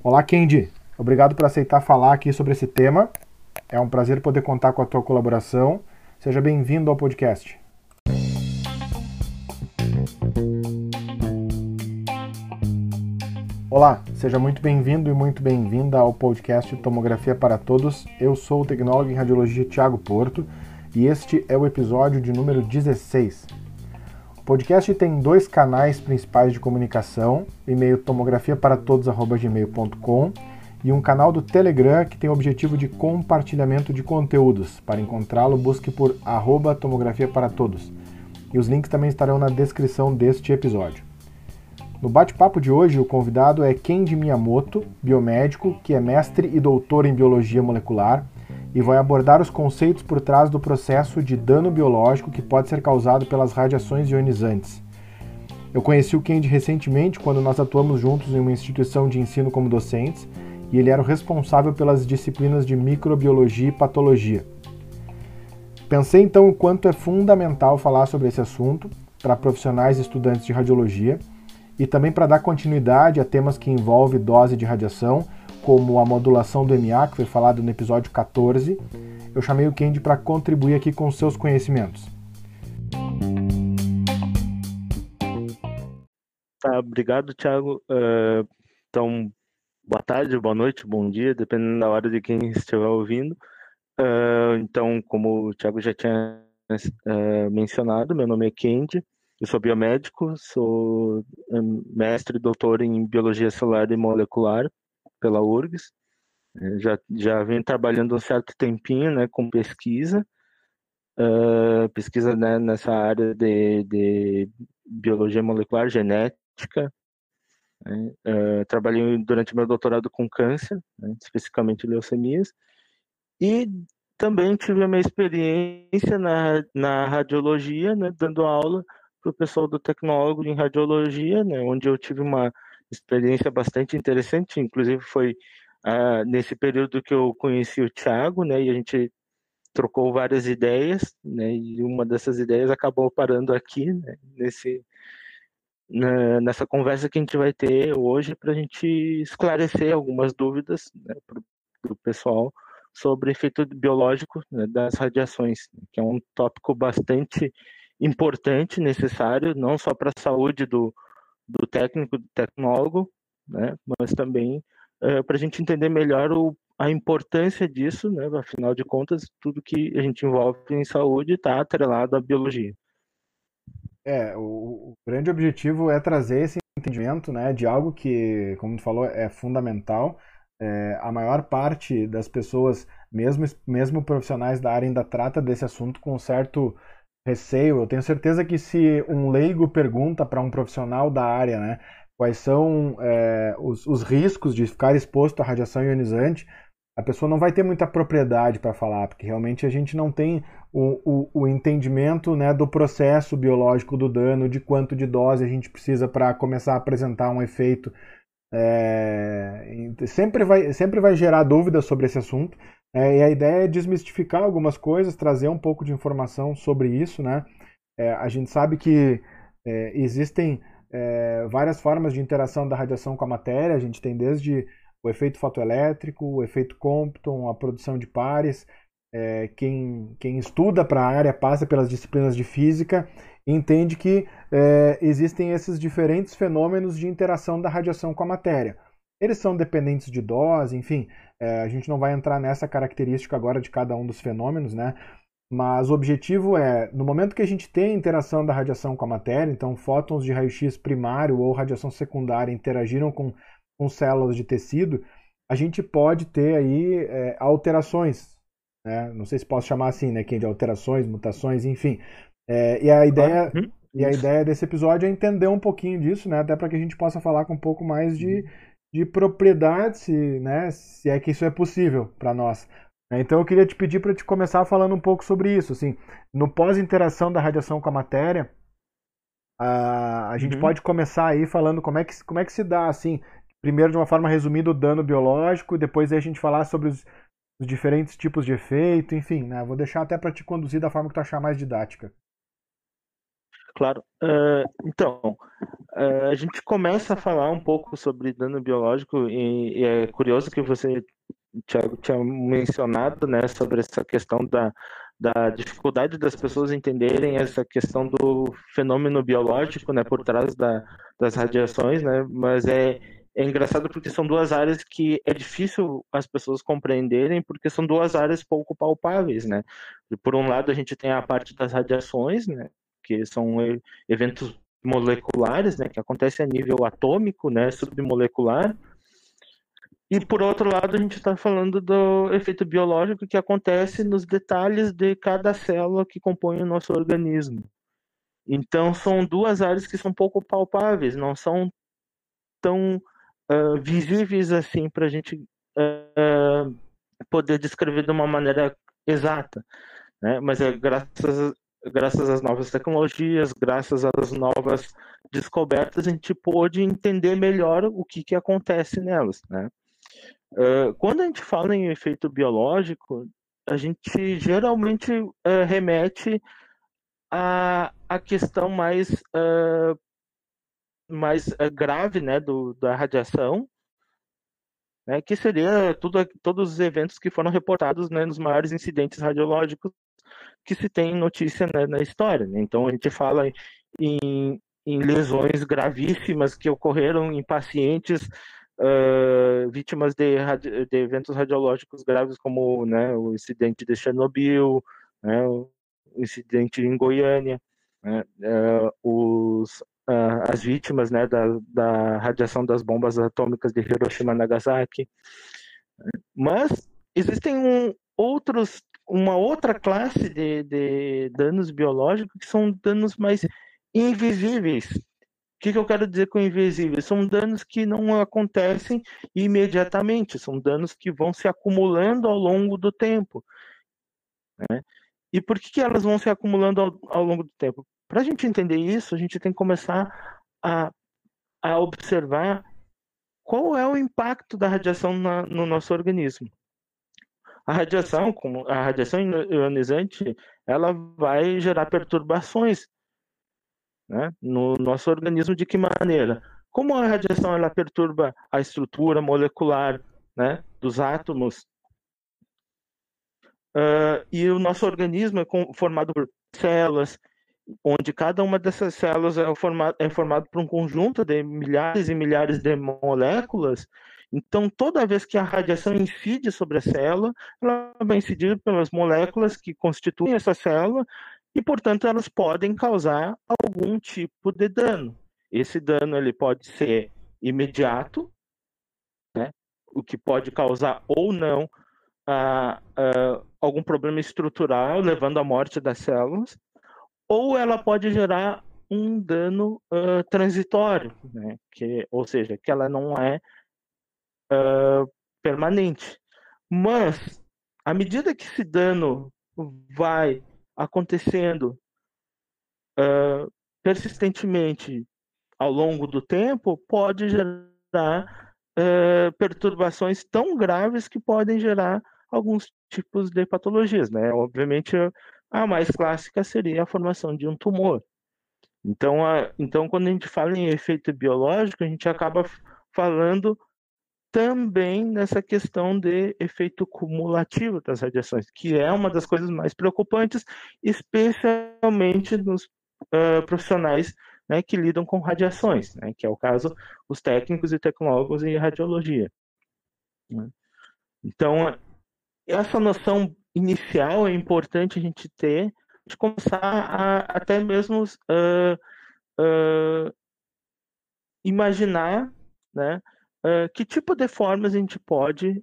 Olá, Kendi. Obrigado por aceitar falar aqui sobre esse tema. É um prazer poder contar com a tua colaboração. Seja bem-vindo ao podcast. Olá, seja muito bem-vindo e muito bem-vinda ao podcast Tomografia para Todos. Eu sou o tecnólogo em radiologia Tiago Porto e este é o episódio de número 16. Podcast tem dois canais principais de comunicação, e-mail tomografiaparatodos.gmail.com e um canal do Telegram que tem o objetivo de compartilhamento de conteúdos. Para encontrá-lo, busque por arroba tomografia para todos. E os links também estarão na descrição deste episódio. No bate-papo de hoje, o convidado é Kenji Miyamoto, biomédico, que é mestre e doutor em biologia molecular e vai abordar os conceitos por trás do processo de dano biológico que pode ser causado pelas radiações ionizantes. Eu conheci o Kenji recentemente quando nós atuamos juntos em uma instituição de ensino como docentes e ele era o responsável pelas disciplinas de microbiologia e patologia. Pensei então o quanto é fundamental falar sobre esse assunto para profissionais e estudantes de radiologia e também para dar continuidade a temas que envolvem dose de radiação, como a modulação do MA, que foi falado no episódio 14. Eu chamei o Kendi para contribuir aqui com seus conhecimentos. Tá, obrigado, Thiago. Uh, então, boa tarde, boa noite, bom dia, dependendo da hora de quem estiver ouvindo. Uh, então, como o Thiago já tinha uh, mencionado, meu nome é Kendi, eu sou biomédico, sou mestre e doutor em biologia celular e molecular pela URGS. É, já, já venho trabalhando um certo tempinho né, com pesquisa, uh, pesquisa né, nessa área de, de biologia molecular, genética. Né, uh, trabalhei durante meu doutorado com câncer, né, especificamente leucemias, e também tive a minha experiência na, na radiologia, né, dando aula para o pessoal do tecnólogo em radiologia, né, onde eu tive uma experiência bastante interessante, inclusive foi ah, nesse período que eu conheci o Thiago, né, e a gente trocou várias ideias, né, e uma dessas ideias acabou parando aqui, né, nesse na, nessa conversa que a gente vai ter hoje para a gente esclarecer algumas dúvidas né, para o pessoal sobre efeito biológico né, das radiações, que é um tópico bastante importante, necessário, não só para a saúde do, do técnico, do tecnólogo, né, mas também é, para a gente entender melhor o, a importância disso, né, afinal de contas, tudo que a gente envolve em saúde está atrelado à biologia. É, o, o, grande objetivo é trazer esse entendimento né, de algo que, como tu falou, é fundamental. É, a maior parte das pessoas, mesmo, mesmo profissionais da área, ainda trata desse assunto com certo receio. Eu tenho certeza que se um leigo pergunta para um profissional da área, né, quais são é, os, os, riscos de ficar exposto à radiação ionizante, a pessoa não vai ter muita propriedade para falar, porque realmente a gente não tem o, o, o, entendimento né, do processo biológico do dano, de quanto de dose a gente precisa para começar a apresentar um efeito. É, sempre, vai, sempre vai gerar dúvidas sobre esse assunto. É, e a ideia é desmistificar algumas coisas, trazer um pouco de informação sobre isso, né? É, a gente sabe que é, existem é, várias formas de interação da radiação com a matéria. A gente tem desde o efeito fotoelétrico, o efeito Compton, a produção de pares. É, quem, quem estuda para a área passa pelas disciplinas de física entende que é, existem esses diferentes fenômenos de interação da radiação com a matéria. Eles são dependentes de dose, enfim, é, a gente não vai entrar nessa característica agora de cada um dos fenômenos, né? Mas o objetivo é, no momento que a gente tem a interação da radiação com a matéria, então fótons de raio-x primário ou radiação secundária interagiram com, com células de tecido, a gente pode ter aí é, alterações, né? Não sei se posso chamar assim, né? Que é de alterações, mutações, enfim. É, e a ideia uhum. e a ideia desse episódio é entender um pouquinho disso, né? Até para que a gente possa falar com um pouco mais de, uhum de propriedade, se, né, se é que isso é possível para nós. Então eu queria te pedir para te começar falando um pouco sobre isso. Assim, no pós-interação da radiação com a matéria, a, a gente uhum. pode começar aí falando como é, que, como é que se dá, assim, primeiro de uma forma resumida o dano biológico, depois a gente falar sobre os, os diferentes tipos de efeito, enfim, né? Vou deixar até para te conduzir da forma que tu achar mais didática. Claro. Uh, então, uh, a gente começa a falar um pouco sobre dano biológico e, e é curioso que você, Tiago, tinha mencionado né, sobre essa questão da, da dificuldade das pessoas entenderem essa questão do fenômeno biológico né, por trás da, das radiações, né, mas é, é engraçado porque são duas áreas que é difícil as pessoas compreenderem, porque são duas áreas pouco palpáveis, né? Por um lado, a gente tem a parte das radiações, né? Que são eventos moleculares, né? Que acontecem a nível atômico, né? Submolecular. E por outro lado, a gente está falando do efeito biológico que acontece nos detalhes de cada célula que compõe o nosso organismo. Então, são duas áreas que são pouco palpáveis, não são tão uh, visíveis assim para a gente uh, poder descrever de uma maneira exata. Né? Mas é graças, graças às novas tecnologias, graças às novas descobertas, a gente pôde entender melhor o que, que acontece nelas. Né? Uh, quando a gente fala em efeito biológico, a gente geralmente uh, remete à, à questão mais uh, mais grave né, do, da radiação, né, que seria tudo, todos os eventos que foram reportados né, nos maiores incidentes radiológicos que se tem notícia né, na história. Né? Então a gente fala em, em, lesões gravíssimas que ocorreram em pacientes uh, vítimas de, de, eventos radiológicos graves, como né, o incidente de Chernobyl, né, o incidente em Goiânia, uh, os uh, as vítimas né, da, da radiação das bombas atômicas de Hiroshima e Nagasaki. Mas existem um, outros, uma outra classe de, de danos biológicos que são danos mais invisíveis. O que, que eu quero dizer com invisíveis? São danos que não acontecem imediatamente, são danos que vão se acumulando ao longo do tempo. Né? E por que, que elas vão se acumulando ao, ao longo do tempo? Para a gente entender isso, a gente tem que começar a, a observar qual é o impacto da radiação na, no nosso organismo. A radiação, como a radiação ionizante, ela vai gerar perturbações né, no nosso organismo de que maneira? Como a radiação ela perturba a estrutura molecular né, dos átomos, uh, e o nosso organismo é formado por células, onde cada uma dessas células é formado, é formado por um conjunto de milhares e milhares de moléculas. Então, toda vez que a radiação incide sobre a célula, ela vai incidir pelas moléculas que constituem essa célula e, portanto, elas podem causar algum tipo de dano. Esse dano ele pode ser imediato, né? o que pode causar ou não algum problema estrutural, levando à morte das células, ou ela pode gerar um dano transitório, né? que, ou seja, que ela não é uh, permanente. Mas, à medida que esse dano vai acontecendo uh, persistentemente ao longo do tempo, pode gerar perturbações tão graves que podem gerar alguns tipos de patologias, né? Obviamente, a mais clássica seria a formação de um tumor. Então, a, então, quando a gente fala em efeito biológico, a gente acaba falando também nessa questão de efeito cumulativo das radiações, que é uma das coisas mais preocupantes, especialmente nos uh, profissionais né, que lidam com radiações, né, que é o caso os técnicos e tecnólogos em radiologia. Né. Então, essa noção inicial é importante a gente ter, de começar a até mesmo uh, uh, imaginar né, uh, que tipo de formas a gente pode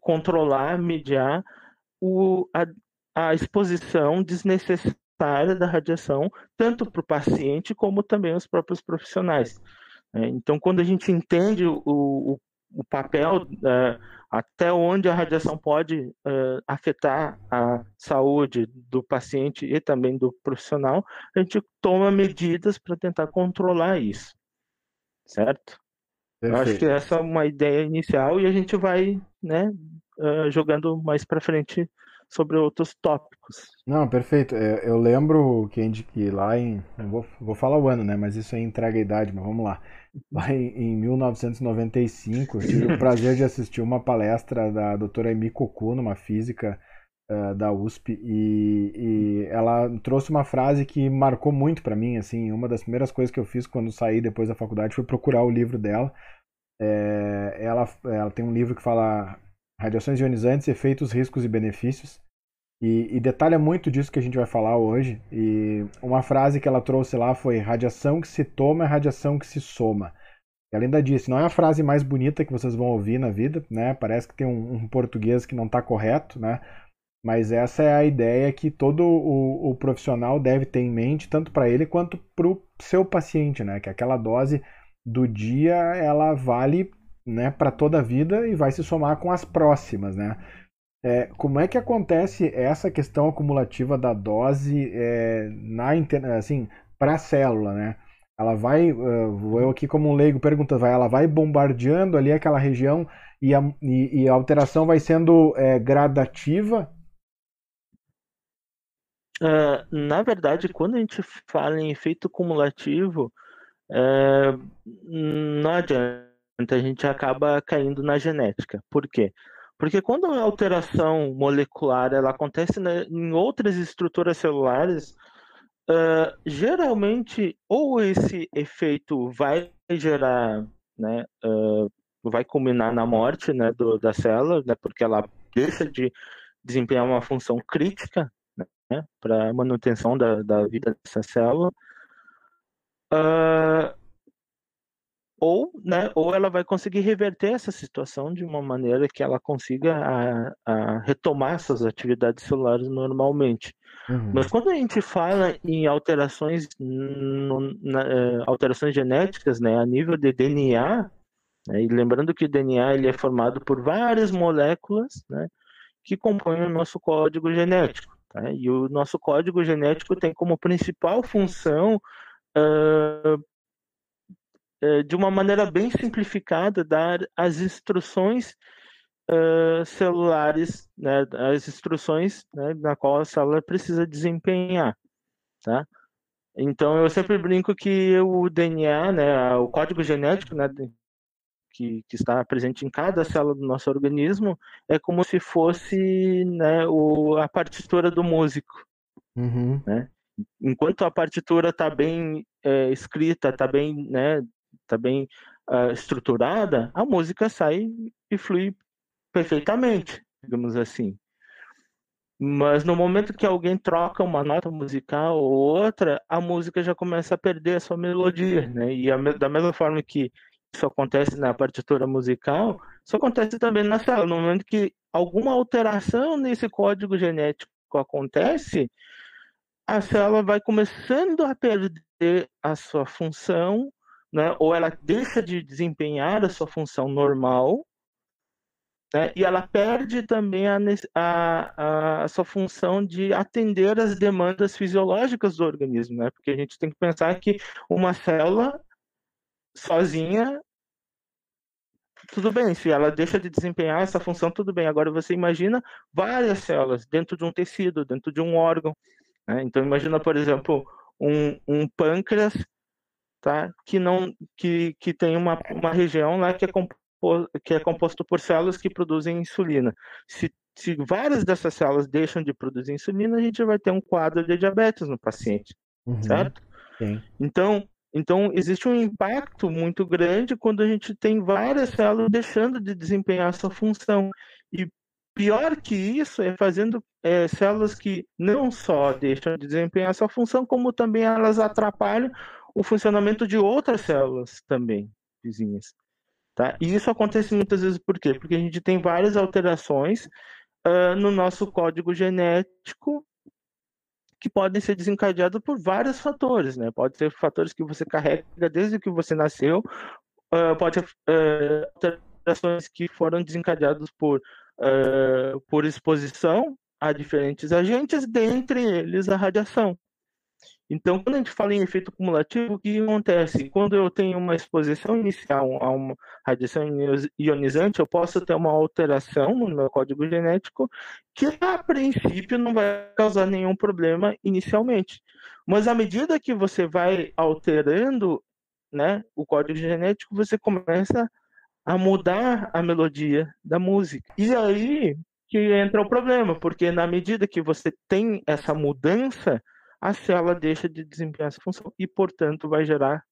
controlar, mediar o, a, a exposição desnecessária da radiação, tanto para o paciente como também os próprios profissionais. Né. Então, quando a gente entende o, o, o papel uh, até onde a radiação pode uh, afetar a saúde do paciente e também do profissional, a gente toma medidas para tentar controlar isso, certo? Eu acho que essa é uma ideia inicial e a gente vai, né, uh, jogando mais para frente sobre outros tópicos. Não, perfeito. É, eu lembro que, que lá em. vou, vou falar o ano, né? Mas isso aí entrega a idade, mas vamos lá. Lá em, em 1995, eu tive o prazer de assistir uma palestra da doutora Emi Koku, numa física uh, da USP, e, e, ela trouxe uma frase que marcou muito para mim. Assim, uma das primeiras coisas que eu fiz quando saí depois da faculdade foi procurar o livro dela. É, ela, ela tem um livro que fala Radiações ionizantes, efeitos, riscos e benefícios. E, e, detalha muito disso que a gente vai falar hoje. E uma frase que ela trouxe lá foi: radiação que se toma é radiação que se soma. Ela ainda disse: não é a frase mais bonita que vocês vão ouvir na vida, né? Parece que tem um, um português que não está correto, né? Mas essa é a ideia que todo o, o profissional deve ter em mente, tanto para ele quanto para o seu paciente, né? Que aquela dose do dia ela vale né, para toda a vida e vai se somar com as próximas, né? É, como é que acontece essa questão acumulativa da dose é, na assim para a célula, né? Ela vai, uh, vou eu aqui como um leigo perguntando, vai, ela vai bombardeando ali aquela região e a, e, e a alteração vai sendo é, gradativa? Uh, na verdade, quando a gente fala em efeito cumulativo, uh, não adianta a gente acaba caindo na genética. Por quê? Porque quando a alteração molecular ela acontece na, em outras estruturas celulares, uh, geralmente ou esse efeito vai gerar, né, uh, vai culminar na morte, né, do, da célula, né, porque ela deixa de desempenhar uma função crítica, né, para a manutenção da, da vida dessa célula. Uh, ou, né, ou ela vai conseguir reverter essa situação de uma maneira que ela consiga a, a retomar suas atividades celulares normalmente. Uhum. Mas quando a gente fala em alterações, no, na, eh, alterações genéticas, né, a nível de DNA, né, e lembrando que o DNA ele é formado por várias moléculas, né, que compõem o nosso código genético. Tá? E o nosso código genético tem como principal função uh, de uma maneira bem simplificada, dar as instruções uh, celulares, né, as instruções né, na qual a célula precisa desempenhar, tá? Então eu sempre brinco que o DNA, né, o código genético, né, que, que, está presente em cada célula do nosso organismo, é como se fosse né, o, a partitura do músico. Uhum. Né? Enquanto a partitura está bem é, escrita, está bem né, está bem uh, estruturada, a música sai e flui perfeitamente, digamos assim. Mas no momento que alguém troca uma nota musical ou outra, a música já começa a perder a sua melodia, né? E a, da mesma forma que isso acontece na partitura musical, isso acontece também na célula. No momento que alguma alteração nesse código genético acontece, a célula vai começando a perder a sua função né? ou ela deixa de desempenhar a sua função normal, né? e ela perde também a, a, a, sua função de atender às demandas fisiológicas do organismo, né? porque a gente tem que pensar que uma célula sozinha tudo bem, se ela deixa de desempenhar essa função, tudo bem. Agora você imagina várias células dentro de um tecido, dentro de um órgão. Né? Então imagina, por exemplo, um, um pâncreas tá? que, não, que, que tem uma, uma região lá que é, composto, que é composto por células que produzem insulina. Se, se várias dessas células deixam de produzir insulina, a gente vai ter um quadro de diabetes no paciente, uhum. certo? Sim. Então, então, existe um impacto muito grande quando a gente tem várias células deixando de desempenhar sua função. E pior que isso é fazendo é, células que não só deixam de desempenhar sua função, como também elas atrapalham o funcionamento de outras células também vizinhas. Tá? E isso acontece muitas vezes por quê? Porque a gente tem várias alterações uh, no nosso código genético que podem ser desencadeados por vários fatores, né? Pode ser fatores que você carrega desde que você nasceu, uh, pode uh, alterações que foram desencadeadas por, uh, por exposição a diferentes agentes, dentre eles a radiação. Então, quando a gente fala em efeito cumulativo, o que acontece? Quando eu tenho uma exposição inicial a uma radiação ionizante, eu posso ter uma alteração no meu código genético que, a princípio, não vai causar nenhum problema inicialmente. Mas à medida que você vai alterando né, o código genético, você começa a mudar a melodia da música. E aí que entra o problema, porque na medida que você tem essa mudança, a célula deixa de desempenhar essa função e, portanto, vai gerar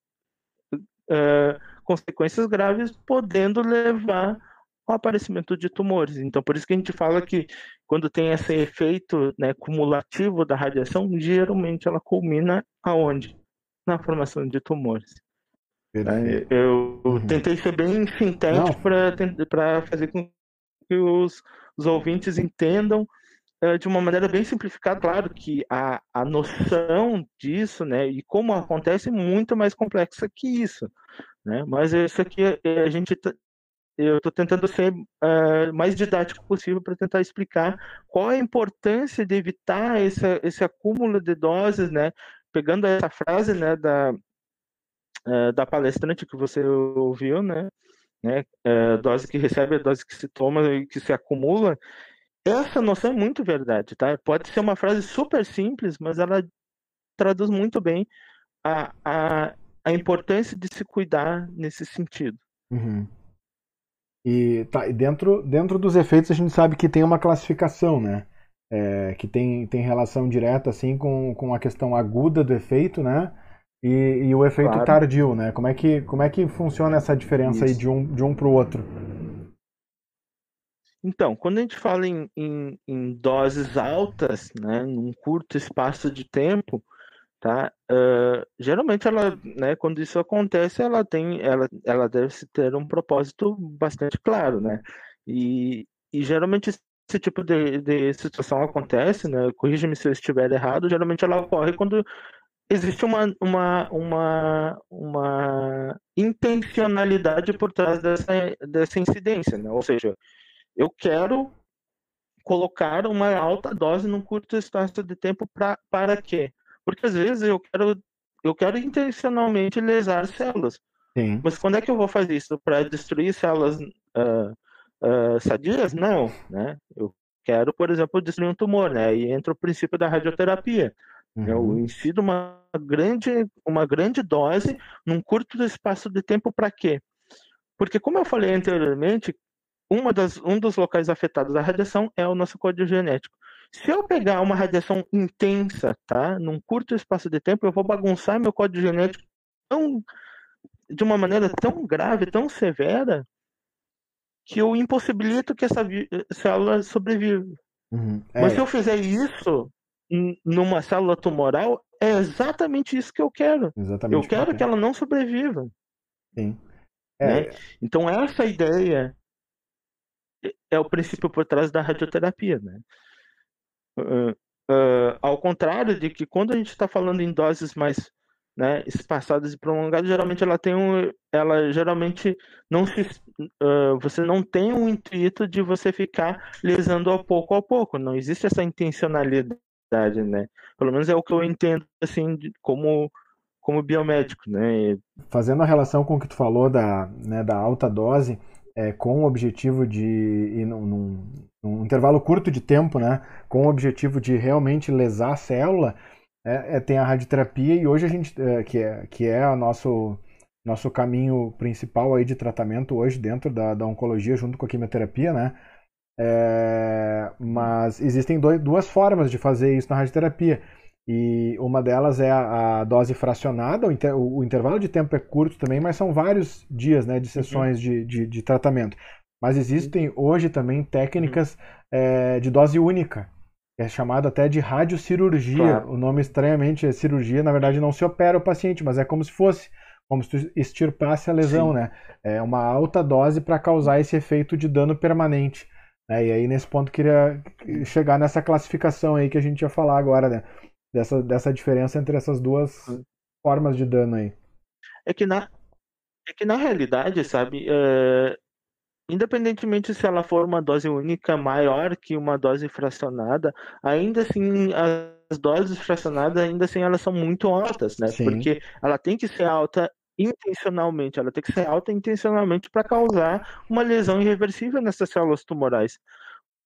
uh, consequências graves, podendo levar ao aparecimento de tumores. Então, por isso que a gente fala que quando tem esse efeito né, cumulativo da radiação, geralmente ela culmina aonde? Na formação de tumores. Perfeito. Eu uhum. tentei ser bem sintético para fazer com que os, os ouvintes entendam de uma maneira bem simplificada, claro que a, a noção disso, né, e como acontece é muito mais complexa que isso, né, mas isso aqui eh, a gente eu estou tentando ser uh, mais didático possível para tentar explicar qual a importância de evitar esse, esse acúmulo de doses, né, pegando essa frase, né, da uh, da palestrante que você ouviu, né, né, uh, dose que recebe, dose que se toma e que se acumula, essa noção é muito verdade, tá? Pode ser uma frase super simples, mas ela traduz muito bem a, a, a importância de se cuidar nesse sentido. Uhum. E, tá, e dentro, dentro dos efeitos a gente sabe que tem uma classificação, né? É, que tem, tem relação direta assim com, com a questão aguda do efeito, né? E, e o efeito claro. tardio, né? Como é que, como é que funciona essa diferença Isso. aí de um, de um para o outro? Então, quando a gente fala em, em, em doses altas, né, num curto espaço de tempo, tá? Uh, geralmente ela, né, quando isso acontece, ela tem, ela, ela deve ter um propósito bastante claro, né? E, e geralmente esse tipo de, de situação acontece, né? Corrija-me se eu estiver errado. Geralmente ela ocorre quando existe uma, uma, uma, uma intencionalidade por trás dessa, dessa incidência, né? Ou seja, eu quero colocar uma alta dose num curto espaço de tempo pra, para quê? Porque às vezes eu quero, eu quero intencionalmente lesar células. Sim. Mas quando é que eu vou fazer isso? Para destruir células uh, uh, sadias? Não, né? Eu quero, por exemplo, destruir um tumor, né? Aí entra o princípio da radioterapia. Uhum. Eu incido uma grande, uma grande dose num curto espaço de tempo para quê? Porque, como eu falei anteriormente, uma das, um dos locais afetados da radiação é o nosso código genético. Se eu pegar uma radiação intensa, tá, num curto espaço de tempo, eu vou bagunçar meu código genético tão, de uma maneira tão grave, tão severa, que eu impossibilito que essa célula sobreviva. Uhum. É. Mas se eu fizer isso numa célula tumoral, é exatamente isso que eu quero. Exatamente eu quero que ela não sobreviva. Sim. É. Né? Então essa ideia é o princípio por trás da radioterapia, né? Uh, uh, ao contrário de que quando a gente está falando em doses mais né, espaçadas e prolongadas, geralmente ela tem um, ela geralmente não se, uh, você não tem um intuito de você ficar lesando a pouco a pouco, não existe essa intencionalidade, né? Pelo menos é o que eu entendo assim como como biomédico, né? Fazendo a relação com o que tu falou da, né, da alta dose, é, com o objetivo de num, num, num, intervalo curto de tempo, né, com o objetivo de realmente lesar a célula, é, é, tem a radioterapia e hoje a gente, é, que é, que é o nosso, nosso caminho principal aí de tratamento hoje dentro da, da oncologia junto com a quimioterapia, né, é, mas existem dois, duas formas de fazer isso na radioterapia. E uma delas é a, a dose fracionada, o, inter, o, o, intervalo de tempo é curto também, mas são vários dias né, de uhum. sessões uhum. de, de, de, tratamento. Mas existem hoje também técnicas uhum. é, de dose única, é chamado até de radiocirurgia. Claro. O nome estranhamente é cirurgia, na verdade não se opera o paciente, mas é como se fosse, como se tu extirpasse a lesão, Sim. né? É uma alta dose para causar esse efeito de dano permanente. Né? E aí, nesse ponto, queria chegar nessa classificação aí que a gente ia falar agora, né? Dessa, dessa diferença entre essas duas hum. formas de dano aí. É que na, é que na realidade, sabe, é, independentemente se ela for uma dose única maior que uma dose fracionada, ainda assim as doses fracionadas ainda assim elas são muito altas, né? Sim. Porque ela tem que ser alta intencionalmente, ela tem que ser alta intencionalmente para causar uma lesão irreversível nessas células tumorais.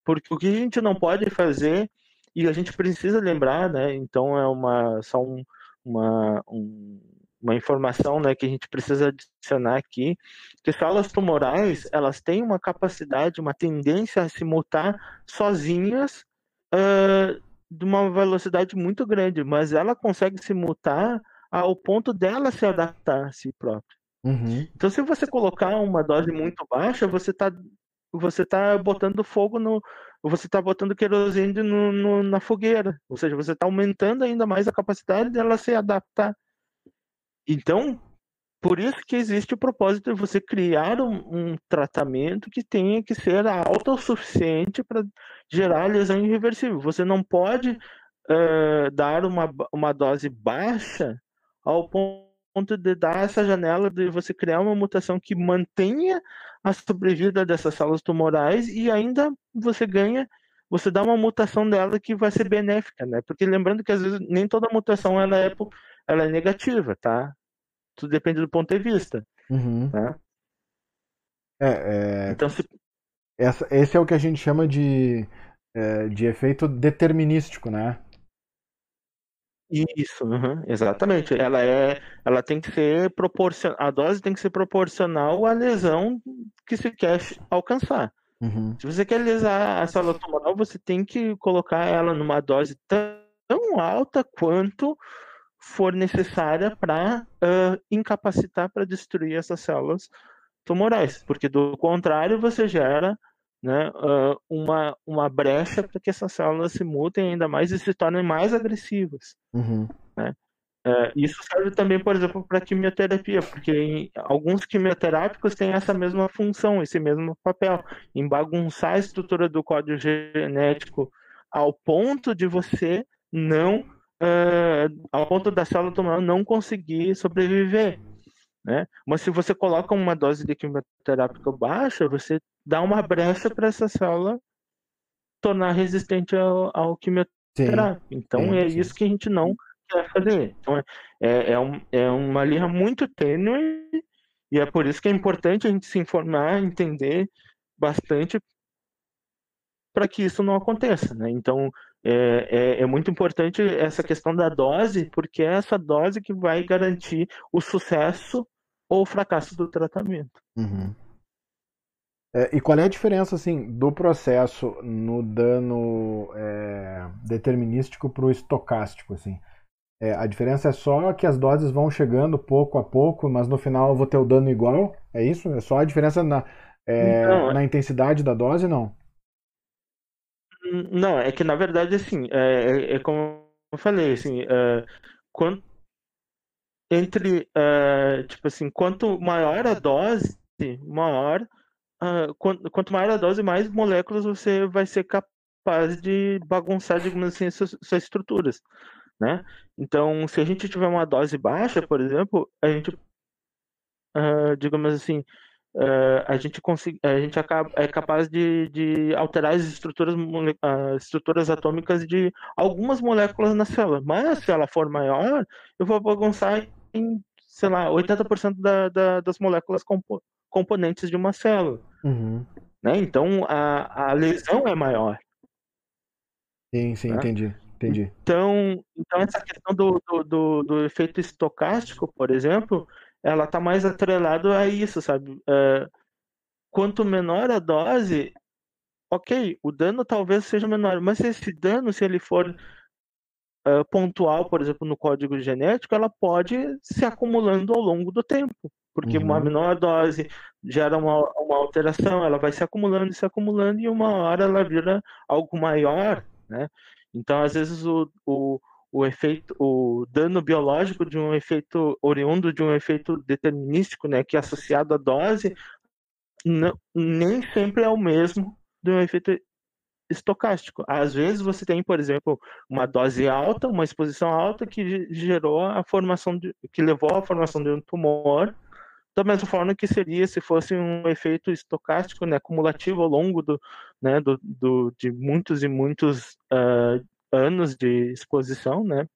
Porque o que a gente não pode fazer e a gente precisa lembrar, né? Então é uma só um, uma um, uma informação, né, que a gente precisa adicionar aqui, que células tumorais elas têm uma capacidade, uma tendência a se mutar sozinhas uh, de uma velocidade muito grande, mas ela consegue se mutar ao ponto dela se adaptar a si própria. Uhum. Então, se você colocar uma dose muito baixa, você está você tá botando fogo no. Você está botando querosene no, no, na fogueira. Ou seja, você está aumentando ainda mais a capacidade dela se adaptar. Então, por isso que existe o propósito de você criar um, um tratamento que tenha que ser autossuficiente para gerar lesão irreversível. Você não pode uh, dar uma, uma dose baixa ao ponto de dar essa janela de você criar uma mutação que mantenha a sobrevida dessas células tumorais e ainda você ganha, você dá uma mutação dela que vai ser benéfica, né? Porque lembrando que às vezes nem toda mutação ela é, ela é negativa, tá? Tudo depende do ponto de vista. Uhum. Né? É, é... Então, se... Essa, esse é o que a gente chama de, é, de efeito determinístico, né? Isso, uhum, exatamente. Ela é, ela tem que ser proporcional, a dose tem que ser proporcional à lesão que se quer alcançar. Uhum. Se você quer lesar a célula tumoral, você tem que colocar ela numa dose tão alta quanto for necessária para uh, incapacitar, para destruir essas células tumorais, porque do contrário você gera né, uma, uma brecha para que essas células se mutem ainda mais e se tornem mais agressivas. Uhum. Né? Uh, isso serve também, por exemplo, para quimioterapia, porque alguns quimioterápicos têm essa mesma função, esse mesmo papel, em bagunçar a estrutura do código genético ao ponto de você não uh, ao ponto da célula tumoral não conseguir sobreviver. Né? Mas se você coloca uma dose de quimioterápica baixa, você dá uma brecha para essa célula tornar resistente ao, ao quimioterápico. Então sim, é sim. isso que a gente não quer fazer. Então é, é, é, um, é uma linha muito tênue e é por isso que é importante a gente se informar, entender bastante para que isso não aconteça. Né? Então é, é, é, muito importante essa questão da dose, porque é essa dose que vai garantir o sucesso ou o fracasso do tratamento. Uhum. É, e qual é a diferença assim do processo no dano é, determinístico para o estocástico? Assim? É, a diferença é só que as doses vão chegando pouco a pouco, mas no final eu vou ter o dano igual? É isso? É só a diferença na, é, então, na intensidade da dose, não? Não, é que na verdade, assim, é, é, é como eu falei, assim, é, quanto, entre, é, tipo assim, quanto maior a dose, maior, uh, quanto, quanto maior a dose, mais moléculas você vai ser capaz de bagunçar, digamos assim, suas, suas estruturas, né? Então, se a gente tiver uma dose baixa, por exemplo, a gente, uh, digamos assim, uh, a gente consegue, a gente acaba, é capaz de, de alterar as estruturas, as estruturas atômicas de algumas moléculas na célula. Mas se ela for maior, eu vou bagunçar em, sei lá, 80% da, da, das moléculas compo, componentes de uma célula. Uhum. Né? Então a, a lesão é maior. Sim, sim, né? entendi. Entendi. Então, então essa questão do, do, do, do efeito estocástico, por exemplo, ela tá mais atrelado a isso, sabe? Uh, quanto menor a dose, ok, o dano talvez seja menor, mas esse dano, se ele for uh, pontual, por exemplo, no código genético, ela pode se acumulando ao longo do tempo, porque uhum. uma menor dose gera uma, uma alteração, ela vai se acumulando e se acumulando, e uma hora ela vira algo maior, né? Então, às vezes, o, o o efeito, o dano biológico de um efeito oriundo de um efeito determinístico, né, que é associado à dose, não, nem sempre é o mesmo de um efeito estocástico. Às vezes você tem, por exemplo, uma dose alta, uma exposição alta que gerou a formação de, que levou à formação de um tumor, da mesma forma que seria se fosse um efeito estocástico, né, acumulativo ao longo do, né, do, do de muitos e muitos uh, anos de exposição, né?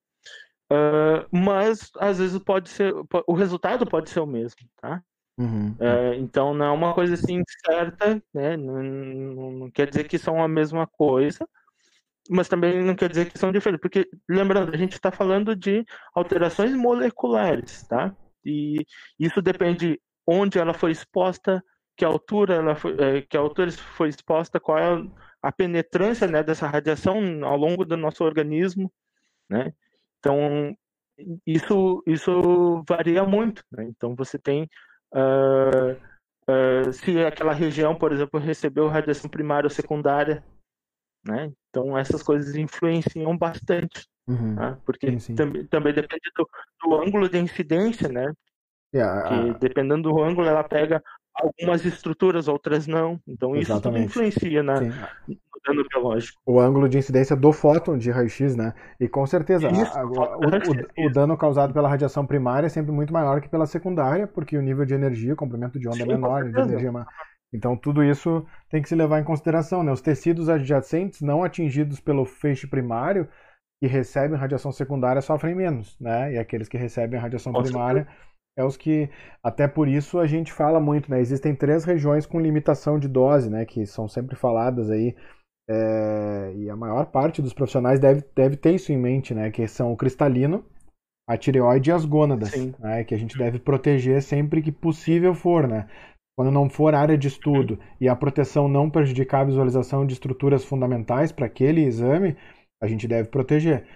Uh, mas às vezes pode ser, o resultado pode ser o mesmo, tá? Uhum. Uh, então não é uma coisa assim certa, né? Não, não, não, quer dizer que são a mesma coisa, mas também não quer dizer que são diferentes, porque lembrando, a gente está falando de alterações moleculares, tá? E isso depende onde ela foi exposta, que altura ela foi, é, que altura foi exposta, qual é a penetrância né, dessa radiação ao longo do nosso organismo, né? Então, isso, isso varia muito. Né? Então, você tem. Uh, uh, se aquela região, por exemplo, recebeu radiação primária ou secundária, né? Então, essas coisas influenciam bastante. Uhum. Né? Porque sim, sim. Também, também depende do, do, ângulo de incidência, né? Yeah, que, dependendo do ângulo, ela pega algumas estruturas, outras não. Então, isso tudo influencia na, dano biológico. O ângulo de incidência do fóton de raio-x, né? E com certeza, Isso, a, o, o, o, dano causado pela radiação primária é sempre muito maior que pela secundária, porque o nível de energia, o comprimento de onda Sim, é menor, de energia é. Então, tudo isso tem que se levar em consideração, né? Os tecidos adjacentes não atingidos pelo feixe primário que recebem radiação secundária sofrem menos, né? E aqueles que recebem radiação Nossa, primária é os que, até por isso, a gente fala muito, né? Existem três regiões com limitação de dose, né? Que são sempre faladas aí é, e a maior parte dos profissionais deve, deve ter isso em mente, né? Que são o cristalino, a tireoide e as gônadas, né, que a gente deve proteger sempre que possível for, né? Quando não for área de estudo e a proteção não prejudicar a visualização de estruturas fundamentais para aquele exame, a gente deve proteger.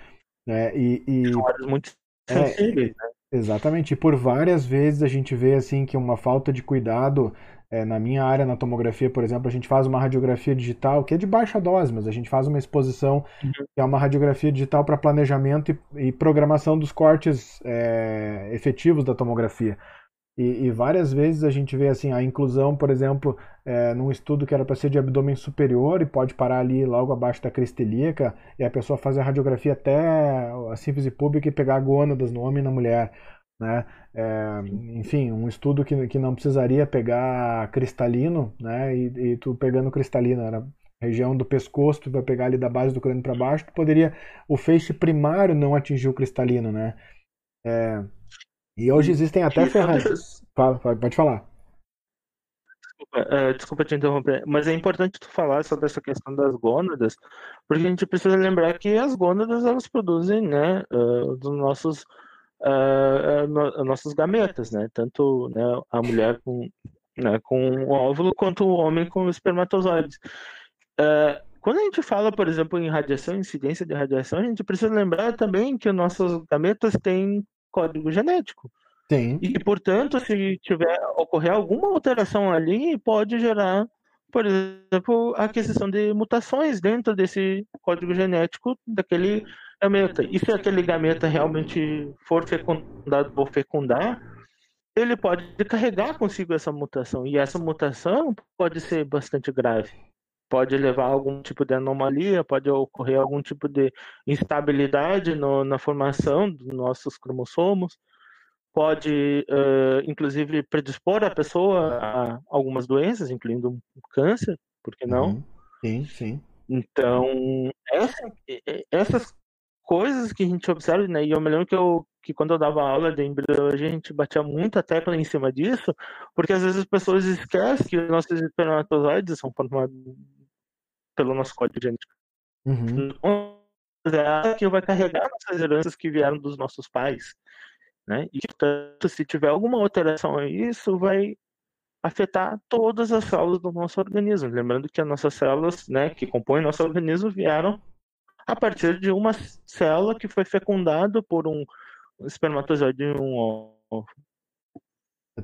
Né? E, e... São áreas muito é, né? Exatamente. E por várias vezes a gente vê assim que uma falta de cuidado é, na minha área, na tomografia, por exemplo, a gente faz uma radiografia digital que é de baixa dose, mas a gente faz uma exposição uhum. que é uma radiografia digital para planejamento e, e, programação dos cortes é, efetivos da tomografia. E, e, várias vezes a gente vê assim a inclusão, por exemplo, é, num estudo que era para ser de abdômen superior e pode parar ali logo abaixo da crista ilíaca e a pessoa fazer a radiografia até a síntese pública e pegar gônadas no homem e na mulher. Né? É, enfim, um estudo que, que não precisaria pegar cristalino, né? E, e tu pegando cristalino, era região do pescoço, tu vai pegar ali da base do crânio para baixo, tu poderia, o feixe primário não atingir o cristalino, né? É, e hoje existem até ferramentas. Fala, pode falar. Desculpa, uh, desculpa te interromper, mas é importante tu falar sobre essa questão das gônadas, porque a gente precisa lembrar que as gônadas elas produzem, né, uh, dos nossos uh, no, nossos gametas, né? Tanto né, a mulher com, né, com o óvulo quanto o homem com os espermatozoides. Uh, quando a gente fala, por exemplo, em radiação, incidência de radiação, a gente precisa lembrar também que os nossos gametas têm código genético. Sim. E, portanto, se tiver ocorrer alguma alteração ali, pode gerar, por exemplo, a aquisição de mutações dentro desse código genético daquele gameta. E se aquele gameta realmente for fecundado por fecundar, ele pode carregar consigo essa mutação. E essa mutação pode ser bastante grave. Pode levar a algum tipo de anomalia, pode ocorrer algum tipo de instabilidade no, na formação dos nossos cromossomos, pode, uh, inclusive, predispor a pessoa a algumas doenças, incluindo câncer, por que não? Uhum. Sim, sim. Então, essa, essas coisas que a gente observa, né? E eu me lembro que, eu, que quando eu dava aula de embriologia, a gente batia muita tecla em cima disso, porque às vezes as pessoas esquecem que os nossos espermatozoides são formados pelo nosso código genético. Uhum. Então, é que vai carregar essas heranças que vieram dos nossos pais. Né? E, portanto, se tiver alguma alteração a isso, vai afetar todas as células do nosso organismo. Lembrando que as nossas células, né, que compõem nosso organismo, vieram a partir de uma célula que foi fecundada por um espermatozoide e um ovo.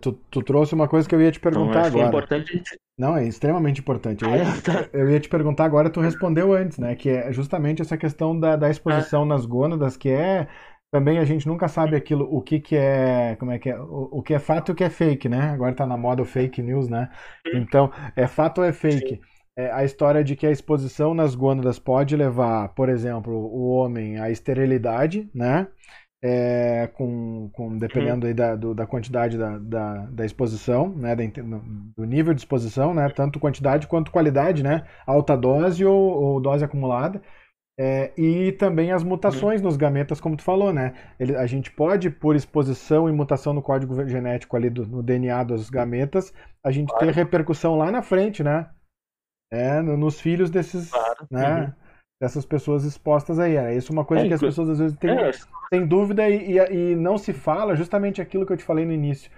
Tu, tu, trouxe uma coisa que eu ia te então, perguntar então, agora. É importante Não, é extremamente importante. Eu ia, ah, tá. eu ia, te perguntar agora, tu respondeu antes, né? Que é justamente essa questão da, da exposição ah. nas gônadas, que é também a gente nunca sabe aquilo, o que que é, como é que é, o, o que é fato e o que é fake, né? Agora tá na moda o fake news, né? Então, é fato ou é fake? É, a história de que a exposição nas gônadas pode levar, por exemplo, o homem à esterilidade, né? É, com, com, dependendo aí da, do, da quantidade da, da, da exposição, né, da, do nível de exposição, né, tanto quantidade quanto qualidade, né, alta dose ou, ou dose acumulada. É, e também as mutações uhum. nos gametas, como tu falou, né? Ele, a gente pode, por exposição e mutação no código genético ali do, no DNA dos gametas, a gente claro. ter repercussão lá na frente, né? É, no, nos filhos desses, claro. né? Uhum. Dessas pessoas expostas aí. É isso uma coisa é, que as pessoas às vezes têm, é. têm dúvida e, e, e não se fala justamente aquilo que eu te falei no início.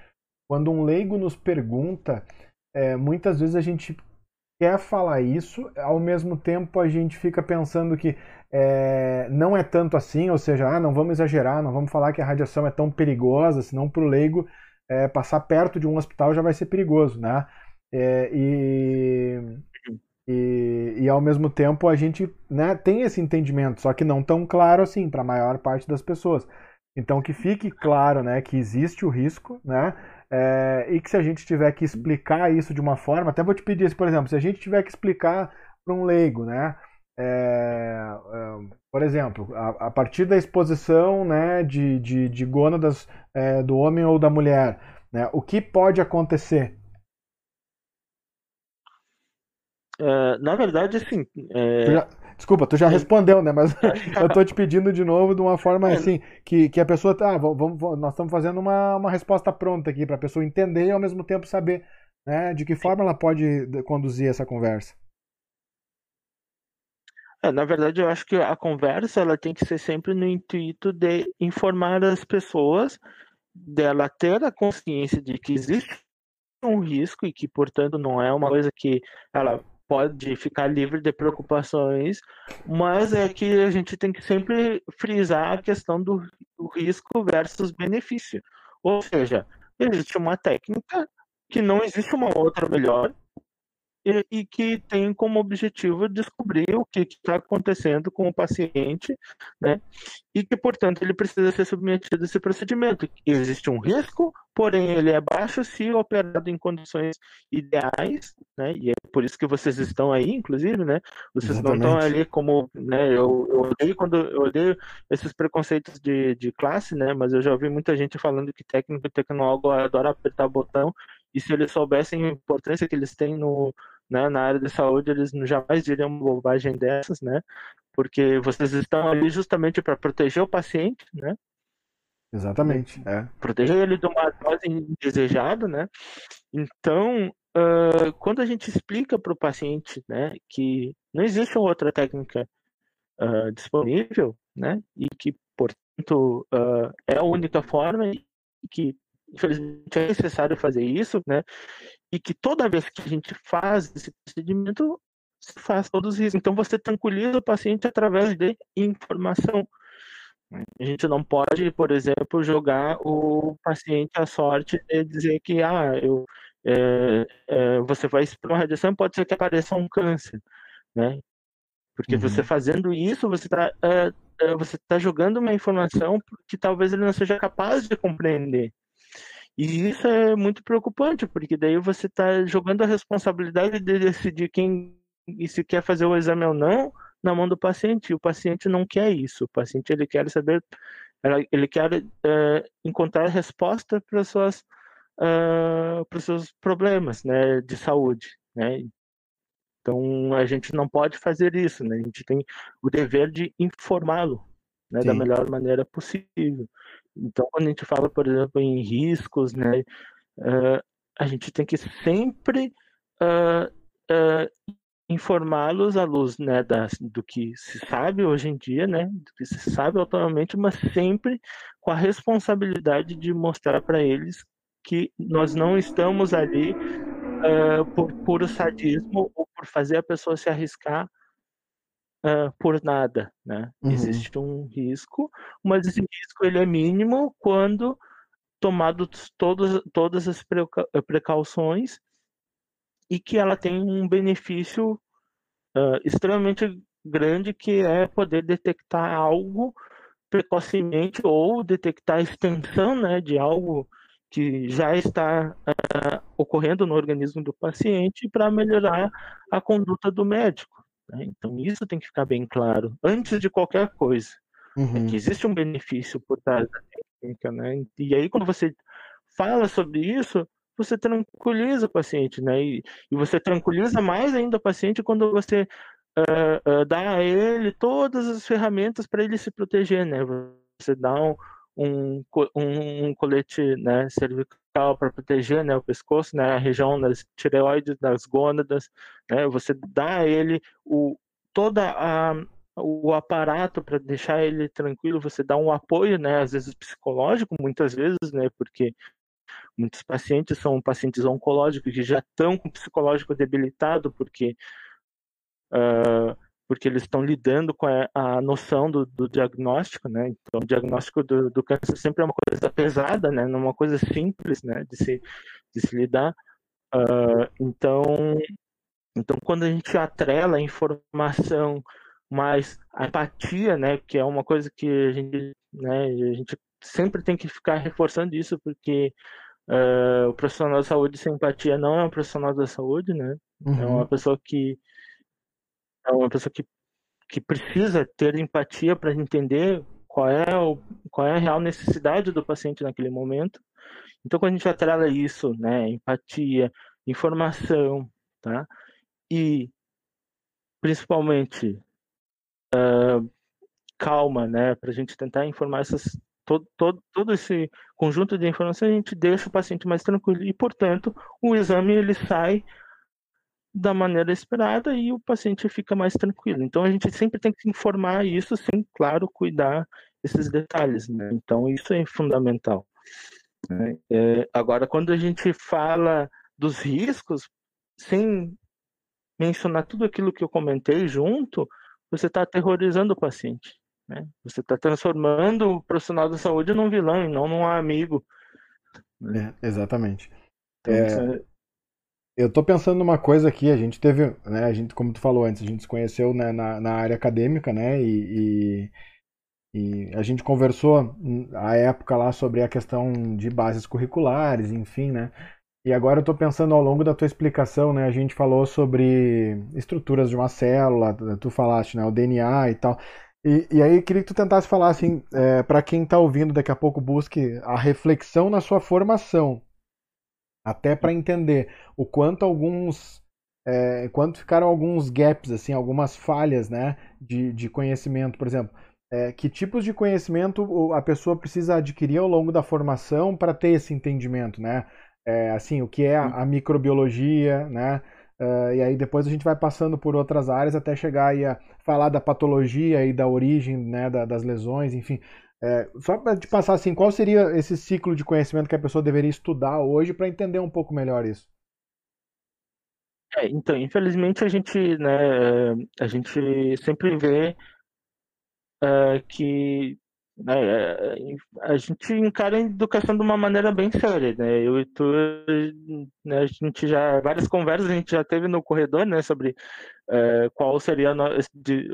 Quando um leigo nos pergunta, é, muitas vezes a gente quer falar isso, ao mesmo tempo a gente fica pensando que é, não é tanto assim, ou seja, ah, não vamos exagerar, não vamos falar que a radiação é tão perigosa, senão para o leigo é, passar perto de um hospital já vai ser perigoso, né? É, e, e, e, ao mesmo tempo a gente né, tem esse entendimento, só que não tão claro assim para a maior parte das pessoas. Então que fique claro né, que existe o risco, né? É, e que se a gente tiver que explicar isso de uma forma, até vou te pedir isso, por exemplo, se a gente tiver que explicar para um leigo, né? É, é, por exemplo, a, a, partir da exposição né, de, de, de gônadas do homem ou da mulher, né, o que pode acontecer? É, na verdade, assim. É, já, Desculpa, tu já respondeu, né? Mas eu tô te pedindo de novo de uma forma é. assim, que, que a pessoa tá, vamos, nós estamos fazendo uma, uma resposta pronta aqui para a pessoa entender e ao mesmo tempo saber, né, de que forma ela pode conduzir essa conversa. É, na verdade, eu acho que a conversa ela tem que ser sempre no intuito de informar as pessoas, dela ter a consciência de que existe um risco e que, portanto, não é uma coisa que ela pode ficar livre de preocupações, mas é que a gente tem que sempre frisar a questão do, do risco versus benefício. Ou seja, existe uma técnica que não existe uma outra melhor e, e que tem como objetivo descobrir o que está acontecendo com o paciente, né? E que, portanto, ele precisa ser submetido a esse procedimento. Existe um risco, porém ele é baixo se operado em condições ideais, né? E é por isso que vocês estão aí, inclusive, né? Vocês Exatamente. não estão ali como, né? Eu, eu odeio quando eu odeio esses preconceitos de, de classe, né? Mas eu já ouvi muita gente falando que técnico e tecnólogo adora apertar botão e se eles soubessem a importância que eles têm no, né, na área de saúde, eles jamais diriam uma bobagem dessas, né? Porque vocês estão ali justamente para proteger o paciente, né? Exatamente. É. Proteger ele de uma dose indesejada, né? Então, uh, quando a gente explica para o paciente, né, que não existe outra técnica uh, disponível, né, e que, portanto, uh, é a única forma e que infelizmente é necessário fazer isso, né? E que toda vez que a gente faz esse procedimento, se faz todos isso. Então você tranquiliza o paciente através de informação. A gente não pode, por exemplo, jogar o paciente à sorte e dizer que ah, eu, é, é, você vai para uma radiação pode ser que apareça um câncer, né? Porque uhum. você fazendo isso, você está é, é, você tá jogando uma informação que talvez ele não seja capaz de compreender. E isso é muito preocupante, porque daí você está jogando a responsabilidade de decidir quem e se quer fazer o exame ou não na mão do paciente. E o paciente não quer isso. O paciente ele quer saber, ele quer é, encontrar resposta para suas uh, para os seus problemas, né, de saúde, né? Então a gente não pode fazer isso, né? A gente tem o dever de informá-lo, né, da melhor maneira possível. Então, quando a gente fala, por exemplo, em riscos, né, uh, a gente tem que sempre uh, uh, informá-los à luz né, das, do que se sabe hoje em dia, né, do que se sabe atualmente, mas sempre com a responsabilidade de mostrar para eles que nós não estamos ali por puro sadismo ou por fazer a pessoa se arriscar uh, por nada, né? Uhum. Existe um risco, mas esse risco ele é mínimo quando tomados todos, todas as precauções e que ela tem um benefício uh, extremamente grande que é poder detectar algo precocemente ou detectar a extensão né, de algo que já está uh, ocorrendo no organismo do paciente para melhorar a conduta do médico. Né? Então, isso tem que ficar bem claro antes de qualquer coisa. É uhum. É que existe um benefício por trás da técnica, né? E aí, quando você fala sobre isso, você tranquiliza o paciente, né? E, e você tranquiliza mais ainda o paciente quando você uh, uh, dá a ele todas as ferramentas para ele se proteger, né? Você dá um, um, um colete né, cervical para proteger né, o pescoço, né, a região das tireoides, das gônadas, né, você dá a ele o, toda a, o aparato para deixar ele tranquilo, você dá um apoio, né, às vezes psicológico, muitas vezes, né, porque muitos pacientes são pacientes oncológicos que já estão com o psicológico debilitado, porque uh, porque eles estão lidando com a, a noção do, do, diagnóstico, né? Então, o diagnóstico do, do, câncer sempre é uma coisa pesada, né? Não é uma coisa simples, né? De se, de se lidar. Uh, então, então, quando a gente atrela a informação mais a empatia, né? Que é uma coisa que a gente, né? A gente sempre tem que ficar reforçando isso, porque uh, o profissional da saúde sem empatia não é um profissional da saúde, né? Uhum. É uma uhum. pessoa que é uma pessoa que, que precisa ter empatia para entender qual é, o, qual é a real necessidade do paciente naquele momento. Então, quando a gente atrela isso, né, empatia, informação, tá? E principalmente uh, calma, né, para a gente tentar informar essas todo, todo, todo esse conjunto de informações, a gente deixa o paciente mais tranquilo e, portanto, o exame ele sai da maneira esperada e o paciente fica mais tranquilo. Então a gente sempre tem que informar isso, sem, claro, cuidar esses detalhes. Né? Então isso é fundamental. Né? É, agora, quando a gente fala dos riscos, sem mencionar tudo aquilo que eu comentei junto, você está aterrorizando o paciente. Né? Você está transformando o profissional da saúde num vilão e não num amigo. É, exatamente. Então, é... eu tô pensando numa coisa aqui, a gente teve, né, a gente, como tu falou antes, a gente se conheceu né, na, na área acadêmica, né, e, e, e, a gente conversou à época lá sobre a questão de bases curriculares, enfim, né, e agora eu tô pensando ao longo da tua explicação, né, a gente falou sobre estruturas de uma célula, tu falaste, né, o DNA e tal, e, e aí queria que tu tentasse falar, assim, é, para quem tá ouvindo daqui a pouco, busque a reflexão na sua formação, até para entender o quanto alguns é, quanto ficaram alguns gaps assim algumas falhas né de, de conhecimento. Por exemplo é, que tipos de conhecimento a pessoa precisa adquirir ao longo da formação para ter esse entendimento né? É, assim o que é a, a microbiologia né? Uh, e aí depois a gente vai passando por outras áreas até chegar aí a falar da patologia e da origem né, da, das lesões, enfim. É, só para te passar assim, qual seria esse ciclo de conhecimento que a pessoa deveria estudar hoje para entender um pouco melhor isso? É, então, infelizmente a gente, né, a gente sempre vê uh, que né, a gente encara a educação de uma maneira bem séria, né? Eu e tu, né, a gente já várias conversas a gente já teve no corredor, né, sobre uh, qual seria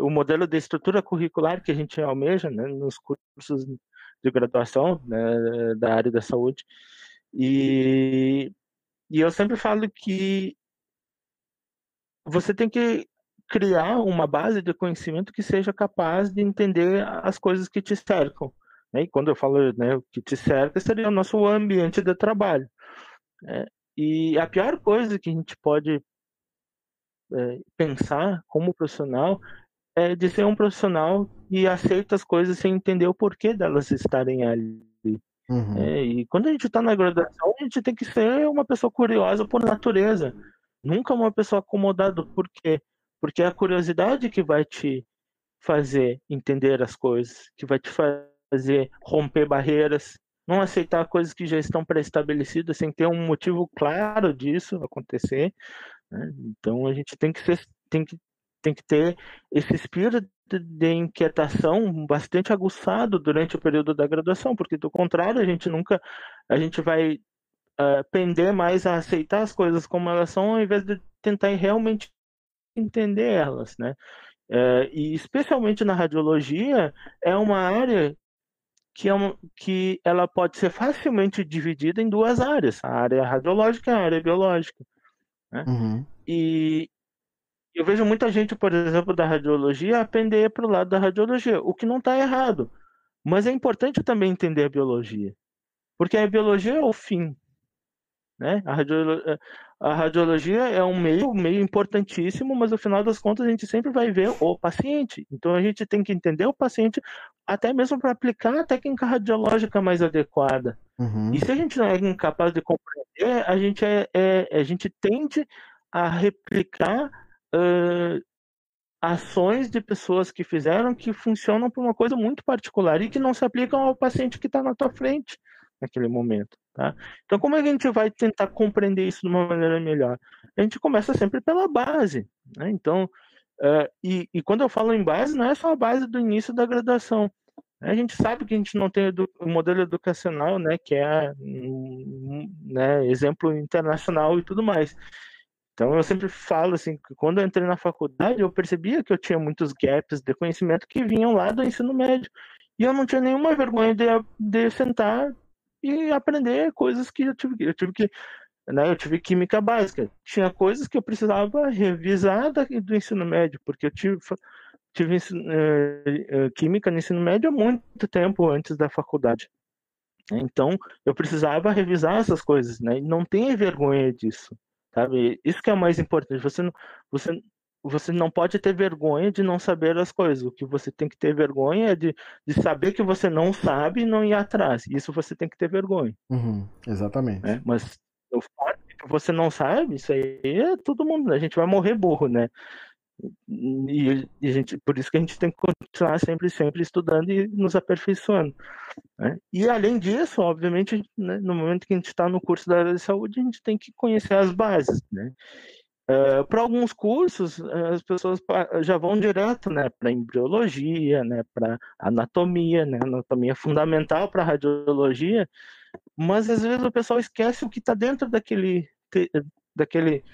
o modelo de estrutura curricular que a gente almeja, né, nos cursos de graduação, né, da área da saúde. E e eu sempre falo que você tem que criar uma base de conhecimento que seja capaz de entender as coisas que te cercam. Né? E quando eu falo né, o que te cerca, seria o nosso ambiente de trabalho. Né? E a pior coisa que a gente pode é, pensar como profissional é de ser um profissional que aceita as coisas sem entender o porquê delas estarem ali. Uhum. É, e quando a gente está na graduação, a gente tem que ser uma pessoa curiosa por natureza. Nunca uma pessoa acomodada. Por quê? Porque é a curiosidade que vai te fazer entender as coisas, que vai te fazer romper barreiras, não aceitar coisas que já estão pré-estabelecidas sem ter um motivo claro disso acontecer. Né? Então a gente tem que ser, tem que tem que ter esse espírito de inquietação bastante aguçado durante o período da graduação, porque do contrário a gente nunca a gente vai uh, pender mais a aceitar as coisas como elas são, ao invés de tentar realmente entender elas, né? É, e especialmente na radiologia, é uma área que, é uma, que ela pode ser facilmente dividida em duas áreas, a área radiológica e a área biológica. Né? Uhum. E eu vejo muita gente, por exemplo, da radiologia, aprender para o lado da radiologia, o que não está errado. Mas é importante também entender a biologia, porque a biologia é o fim. Né? A, radiolo... a radiologia é um meio, meio importantíssimo, mas no final das contas a gente sempre vai ver o paciente. Então a gente tem que entender o paciente até mesmo para aplicar a técnica radiológica mais adequada. Uhum. E se a gente não é incapaz de compreender, a gente, é, é a gente tende a replicar uh, ações de pessoas que fizeram que funcionam por uma coisa muito particular e que não se aplicam ao paciente que está na tua frente naquele momento. Tá? Então, como é que a gente vai tentar compreender isso de uma maneira melhor? A gente começa sempre pela base. Né? Então, uh, e, e, quando eu falo em base, não é só a base do início da graduação. A gente sabe que a gente não tem o modelo educacional, né, que é né, exemplo internacional e tudo mais. Então eu sempre falo assim, que quando eu entrei na faculdade, eu percebia que eu tinha muitos gaps de conhecimento que vinham lá do ensino médio. E eu não tinha nenhuma vergonha de, de sentar e aprender coisas que eu tive, eu tive que né, eu tive química básica. Tinha coisas que eu precisava revisar do ensino médio, porque eu tive, tive uh, química no ensino médio há muito tempo antes da faculdade. Então, eu precisava revisar essas coisas, né? E não tenha vergonha disso. Sabe? Isso que é o mais importante. Você você, você não pode ter vergonha de não saber as coisas. O que você tem que ter vergonha é de, de saber que você não sabe e não ir atrás. Isso você tem que ter vergonha. Uhum, exatamente. Né? Mas o fato que você não sabe, isso aí é todo mundo. A gente vai morrer burro, né? E, e, a gente, por isso que a gente tem que continuar sempre, sempre estudando e nos aperfeiçoando. Né? E além disso, obviamente, né, no momento que a gente está no curso da área de saúde, a gente tem que conhecer as bases. Né? Uh, para alguns cursos, as pessoas já vão direto né, para embriologia, né, para anatomia, né, anatomia fundamental para radiologia, mas às vezes o pessoal esquece o que está dentro daquele, daquele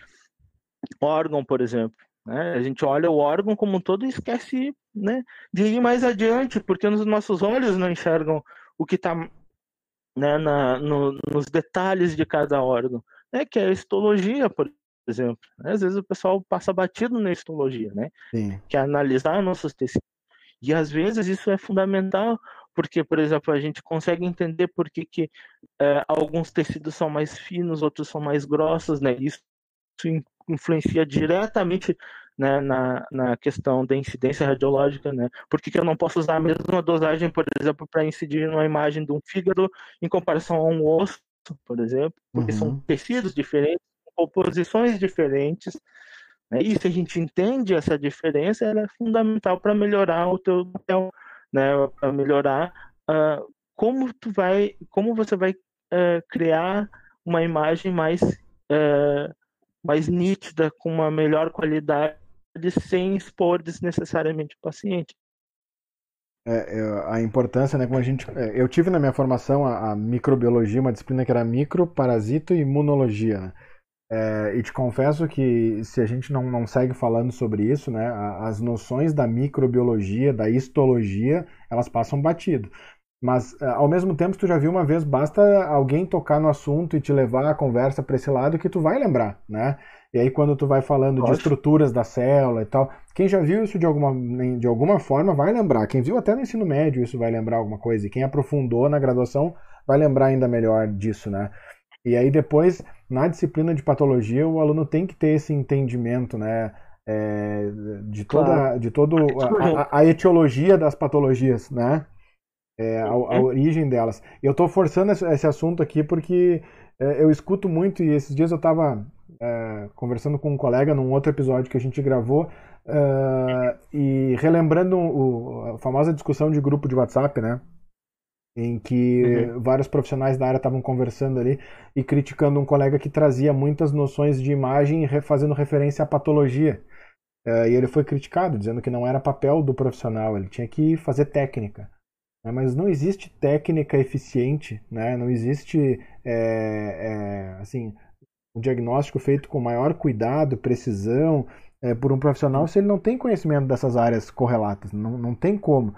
órgão, por exemplo. Né? A gente olha o órgão como um todo e esquece né, de ir mais adiante, porque os nossos olhos não enxergam o que está né, no, nos detalhes de cada órgão, né, que é a histologia, por exemplo. Né? Às vezes o pessoal passa batido na histologia, né? Sim. que é analisar nossos tecidos. E às vezes isso é fundamental, porque, por exemplo, a gente consegue entender por que, que é, alguns tecidos são mais finos, outros são mais grossos, né? Isso influencia diretamente né, na, na questão da incidência radiológica, né? Por que, que eu não posso usar a mesma dosagem, por exemplo, para incidir numa imagem de um fígado em comparação a um osso, por exemplo? Porque uhum. são tecidos diferentes, composições diferentes. Né? E se a gente entende essa diferença, ela é fundamental para melhorar o teu papel, né? Para melhorar uh, como tu vai, como você vai uh, criar uma imagem mais uh, mais nítida, com uma melhor qualidade, sem expor desnecessariamente o paciente. É, é, a importância, né, como a gente, é, eu tive na minha formação a, a microbiologia, uma disciplina que era micro, parasito e imunologia. Né? É, e te confesso que se a gente não, não segue falando sobre isso, né, as noções da microbiologia, da histologia, elas passam batido. Mas, é, ao mesmo tempo, tu já viu uma vez, basta alguém tocar no assunto e te levar a conversa para esse lado que tu vai lembrar, né? E aí, quando tu vai falando Pode. de estruturas da célula e tal, quem já viu isso de alguma, de alguma forma vai lembrar. Quem viu até no ensino médio isso vai lembrar alguma coisa. E quem aprofundou na graduação vai lembrar ainda melhor disso, né? E aí, depois, na disciplina de patologia, o aluno tem que ter esse entendimento, né? É, de toda, claro. de todo a, a, a etiologia das patologias, né? é, a, a, uhum. origem delas. Eu estou forçando esse, assunto aqui porque é, eu escuto muito e esses dias eu estava é, conversando com um colega num outro episódio que a gente gravou é, e relembrando o, a famosa discussão de grupo de WhatsApp, né? Em que uhum. vários profissionais da área estavam conversando ali e criticando um colega que trazia muitas noções de imagem fazendo referência à patologia. Uh, e ele foi criticado, dizendo que não era papel do profissional, ele tinha que fazer técnica. Né? Mas não existe técnica eficiente, né? não existe é, é, assim, um diagnóstico feito com maior cuidado, precisão, é, por um profissional se ele não tem conhecimento dessas áreas correlatas. Não, não tem como.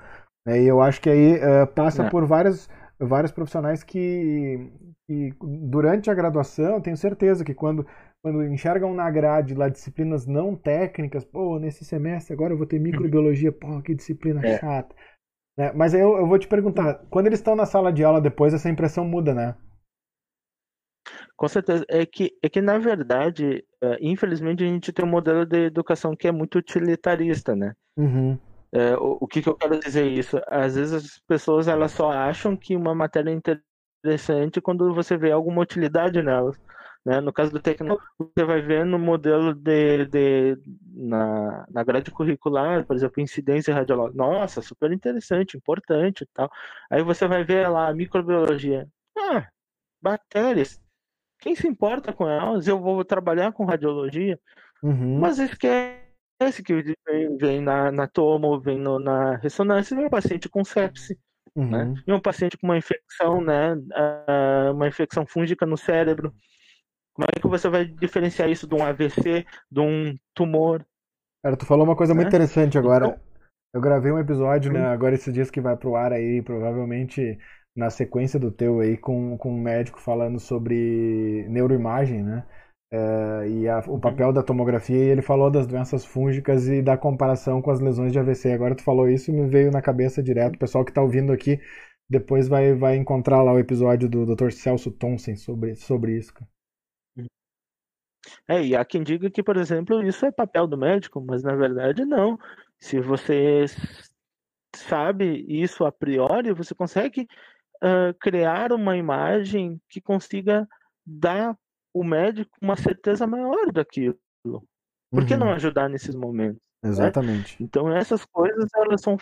Né? E eu acho que aí é, passa é. por várias, vários profissionais que, que, durante a graduação, tenho certeza que quando, quando enxergam na grade lá disciplinas não técnicas, pô, nesse semestre agora eu vou ter microbiologia, pô, que disciplina é. chata. Né? Mas aí eu, eu vou te perguntar, quando eles estão na sala de aula depois, essa impressão muda, né? Com certeza. É que, é que na verdade, uh, infelizmente, a gente tem um modelo de educação que é muito utilitarista, né? Uhum. É, o, o que, que eu quero dizer isso? Às vezes as pessoas elas só acham que uma matéria é interessante quando você vê alguma utilidade nelas. Né? No caso do tecnológico, você vai ver no modelo de, de na, na grade curricular, por exemplo, incidência radiológica. Nossa, super interessante, importante e tal. Aí você vai ver lá microbiologia. Ah, bactérias. Quem se importa com elas? Eu vou trabalhar com radiologia. Uhum. Mas esquece que vem, na, na tomo, vem no, na ressonância, vem um paciente com sepse. Né? Uhum. Né? E um paciente com uma infecção, né? Uh, uma infecção fúngica no cérebro. Como é que você vai diferenciar isso de um AVC, de um tumor? Cara, tu falou uma coisa muito né? interessante agora. Então... Eu gravei um episódio, né, agora esses dias que vai pro ar aí, provavelmente na sequência do teu aí, com, com um médico falando sobre neuroimagem, né? É, e a, o uhum. papel da tomografia, e ele falou das doenças fúngicas e da comparação com as lesões de AVC. Agora tu falou isso e me veio na cabeça direto. O pessoal que está ouvindo aqui depois vai, vai encontrar lá o episódio do Dr. Celso Thompson sobre, sobre isso. Cara. É, e há quem diga que, por exemplo, isso é papel do médico, mas na verdade não. Se você sabe isso a priori, você consegue uh, criar uma imagem que consiga dar o médico uma certeza maior daquilo. Por que uhum. não ajudar nesses momentos? Né? Exatamente. Né? Então essas coisas elas são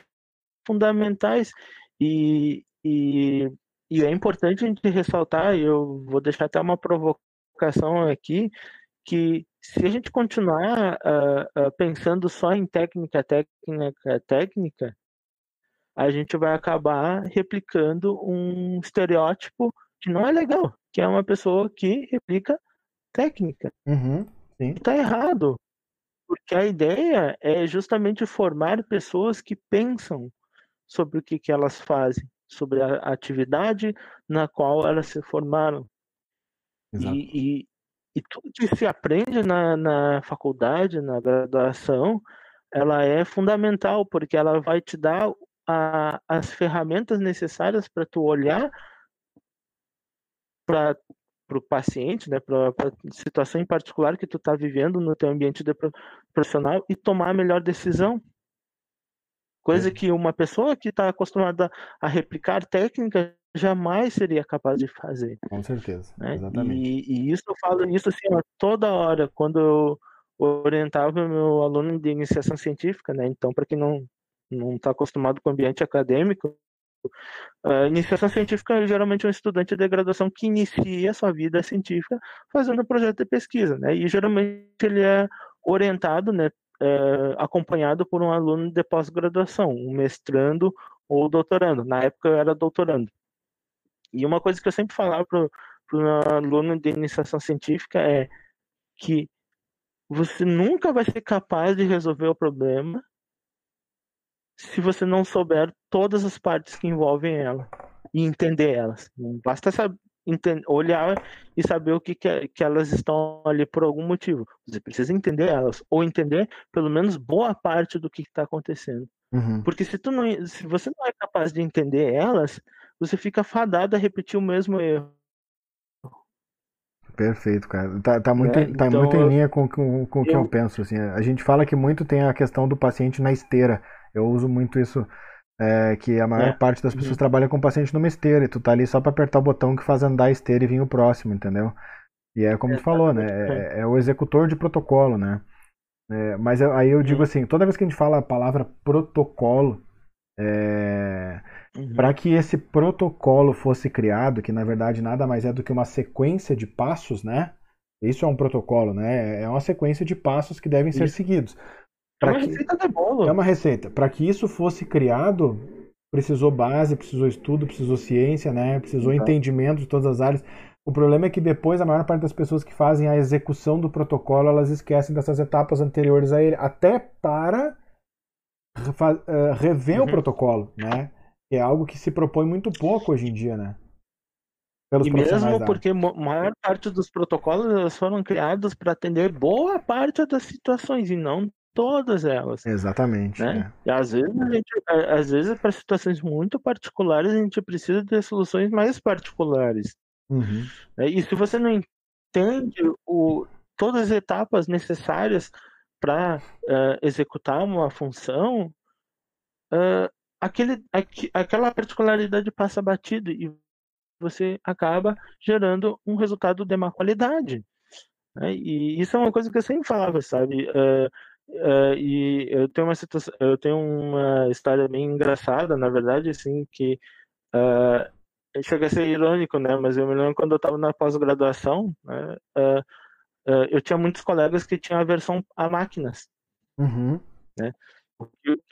fundamentais e, e, e é importante a gente ressaltar, e eu vou deixar até uma provocação aqui, que se a gente continuar uh, uh, pensando só em técnica, técnica, técnica, a gente vai acabar replicando um estereótipo que não é legal, que é uma pessoa que replica técnica. Uhum, Está errado, porque a ideia é justamente formar pessoas que pensam sobre o que, que elas fazem, sobre a atividade na qual elas se formaram. E, e, e tudo que se aprende na, na faculdade, na graduação, ela é fundamental, porque ela vai te dar a, as ferramentas necessárias para tu olhar para o paciente, né, para a situação em particular que tu está vivendo no teu ambiente profissional e tomar a melhor decisão. Coisa é. que uma pessoa que está acostumada a replicar técnicas jamais seria capaz de fazer. Com certeza, né? exatamente. E, e, isso eu falo isso assim, ó, toda hora, quando eu orientava meu aluno de iniciação científica, né? Então, para quem não não está acostumado com o ambiente acadêmico, a iniciação científica é geralmente um estudante de graduação que inicia sua vida científica fazendo um projeto de pesquisa, né? E geralmente ele é orientado, né, é, acompanhado por um aluno de pós-graduação, um mestrando ou doutorando. Na época eu era doutorando. E uma coisa que eu sempre falava para o aluno de iniciação científica é que você nunca vai ser capaz de resolver o problema se você não souber todas as partes que envolvem ela e entender elas. Não basta saber, entender, olhar e saber o que, que, é, que, elas estão ali por algum motivo. Você precisa entender elas, ou entender pelo menos boa parte do que está acontecendo. Uhum. Porque se, tu não, se você não é capaz de entender elas, você fica fadado a repetir o mesmo erro. Perfeito, cara. Tá, tá muito, é, tá então, muito em linha com, com, com o que eu penso. Assim. A gente fala que muito tem a questão do paciente na esteira. Eu uso muito isso, é, que a maior é. parte das pessoas uhum. trabalha com o paciente numa esteira e tu tá ali só para apertar o botão que faz andar a esteira e vir o próximo, entendeu? E é como tu falou, né? É, é, o executor de protocolo, né? É, mas eu, aí eu digo uhum. assim, toda vez que a gente fala a palavra protocolo, é, uhum. Para que esse protocolo fosse criado, que na verdade nada mais é do que uma sequência de passos, né? Isso é um protocolo, né? É uma sequência de passos que devem ser seguidos. É uma que... receita de bolo. É uma receita. Para que isso fosse criado, precisou base, precisou estudo, precisou ciência, né? Precisou uhum. entendimento de todas as áreas. O problema é que depois a maior parte das pessoas que fazem a execução do protocolo, elas esquecem dessas etapas anteriores a ele, até para uh, rever uhum. o protocolo, né? Que é algo que se propõe muito pouco hoje em dia, né? Pelos e mesmo porque a maior parte dos protocolos foram criados para atender boa parte das situações e não todas elas. Exatamente. Né? É. E às vezes, a gente, às vezes, para situações muito particulares, a gente precisa de soluções mais particulares. Uhum. E se você não entende o, todas as etapas necessárias para uh, executar uma função, uh, aquele, aqu, aquela particularidade passa batido e você acaba gerando um resultado de má qualidade. Né? E isso é uma coisa que eu sempre falava, sabe? Uh, uh, e eu tenho uma situação, eu tenho uma história bem engraçada, na verdade, assim, que uh, chega a ser irônico, né? Mas eu me lembro quando eu estava na pós-graduação, né? eu tinha muitos colegas que tinham aversão a máquinas, uhum. né?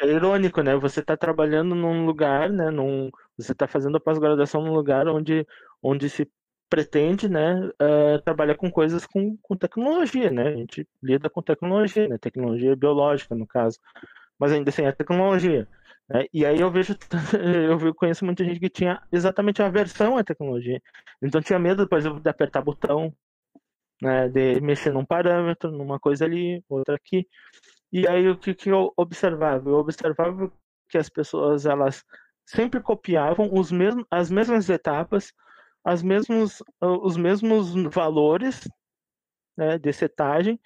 É irônico, né? Você está trabalhando num lugar, né? Num, você está fazendo a pós-graduação num lugar onde, onde se pretende, né, uh, trabalhar com coisas com, com tecnologia, né? A gente lida com tecnologia, né? Tecnologia biológica, no caso, mas ainda assim é tecnologia. Né? E aí eu vejo, eu conheço muita gente que tinha exatamente a aversão à tecnologia. Então tinha medo, por exemplo, de apertar botão, né, de mexer num parâmetro, numa coisa ali, outra aqui. E aí o que, que eu observava? Eu observava que as pessoas elas sempre copiavam os mesmos, as mesmas etapas, as mesmos, os mesmos valores né, de setagem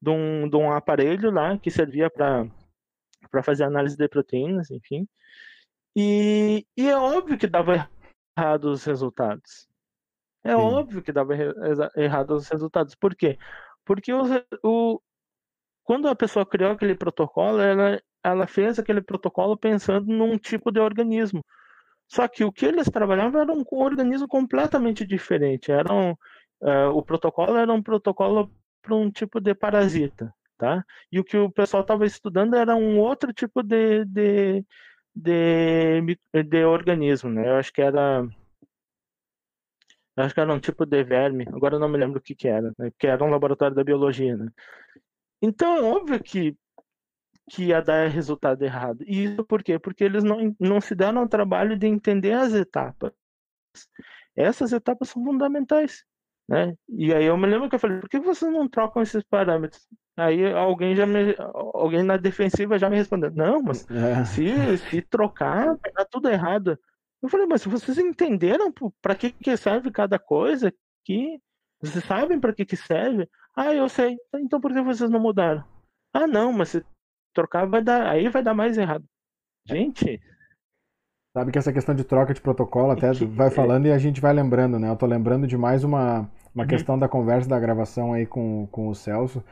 de um, de um aparelho lá que servia para fazer análise de proteínas, enfim. E, e é óbvio que dava errado os resultados. É Sim. óbvio que dava errado os resultados. Por quê? Porque o, o, quando a pessoa criou aquele protocolo, ela, ela fez aquele protocolo pensando num tipo de organismo. Só que o que eles trabalhavam era um organismo completamente diferente. Era um, uh, o protocolo era um protocolo para um tipo de parasita, tá? E o que o pessoal estava estudando era um outro tipo de, de, de, de organismo, né? Eu acho que era acho que era um tipo de verme, agora eu não me lembro o que, que era, né? porque era um laboratório da biologia, né? Então, é óbvio que, que ia dar resultado errado. E isso por quê? Porque eles não, não se deram o trabalho de entender as etapas. Essas etapas são fundamentais. Né? E aí eu me lembro que eu falei, por que vocês não trocam esses parâmetros? Aí alguém já me, alguém na defensiva já me respondeu, não, mas é. se, se trocar, vai dar tudo errado. Eu falei, mas vocês entenderam para que, que serve cada coisa? Que vocês sabem para que, que serve? Ah, eu sei. Então por que vocês não mudaram? Ah, não, mas se trocar vai dar, aí vai dar mais errado. Gente. Sabe que essa questão de troca de protocolo até vai falando é... e a gente vai lembrando, né? Eu tô lembrando de mais uma, uma uhum. questão da conversa da gravação aí com, com o Celso,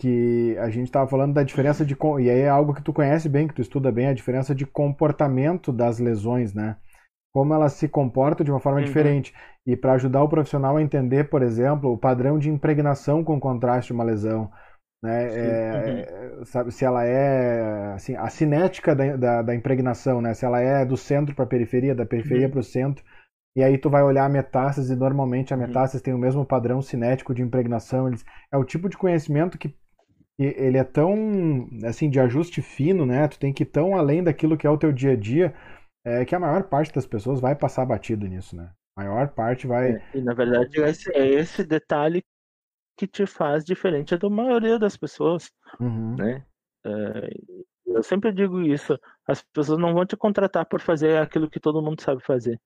que a gente estava falando da diferença de. E aí é algo que tu conhece bem, que tu estuda bem, a diferença de comportamento das lesões, né? como elas se comportam de uma forma uhum. diferente. E para ajudar o profissional a entender, por exemplo, o padrão de impregnação com contraste de uma lesão. Né? É, uhum. sabe, se ela é assim, a cinética da, da, da, impregnação, né? se ela é do centro para a periferia, da periferia uhum. para o centro. E aí tu vai olhar a metástase e normalmente a uhum. metástase tem o mesmo padrão cinético de impregnação. Eles, é o tipo de conhecimento que ele é tão assim de ajuste fino, né? Tu tem que ir tão além daquilo que é o teu dia a dia é que a maior parte das pessoas vai passar batido nisso, né? A maior parte vai. É, e na verdade esse, é esse detalhe que te faz diferente da maioria das pessoas, uhum. né? É, eu sempre digo isso, as pessoas não vão te contratar por fazer aquilo que todo mundo sabe fazer.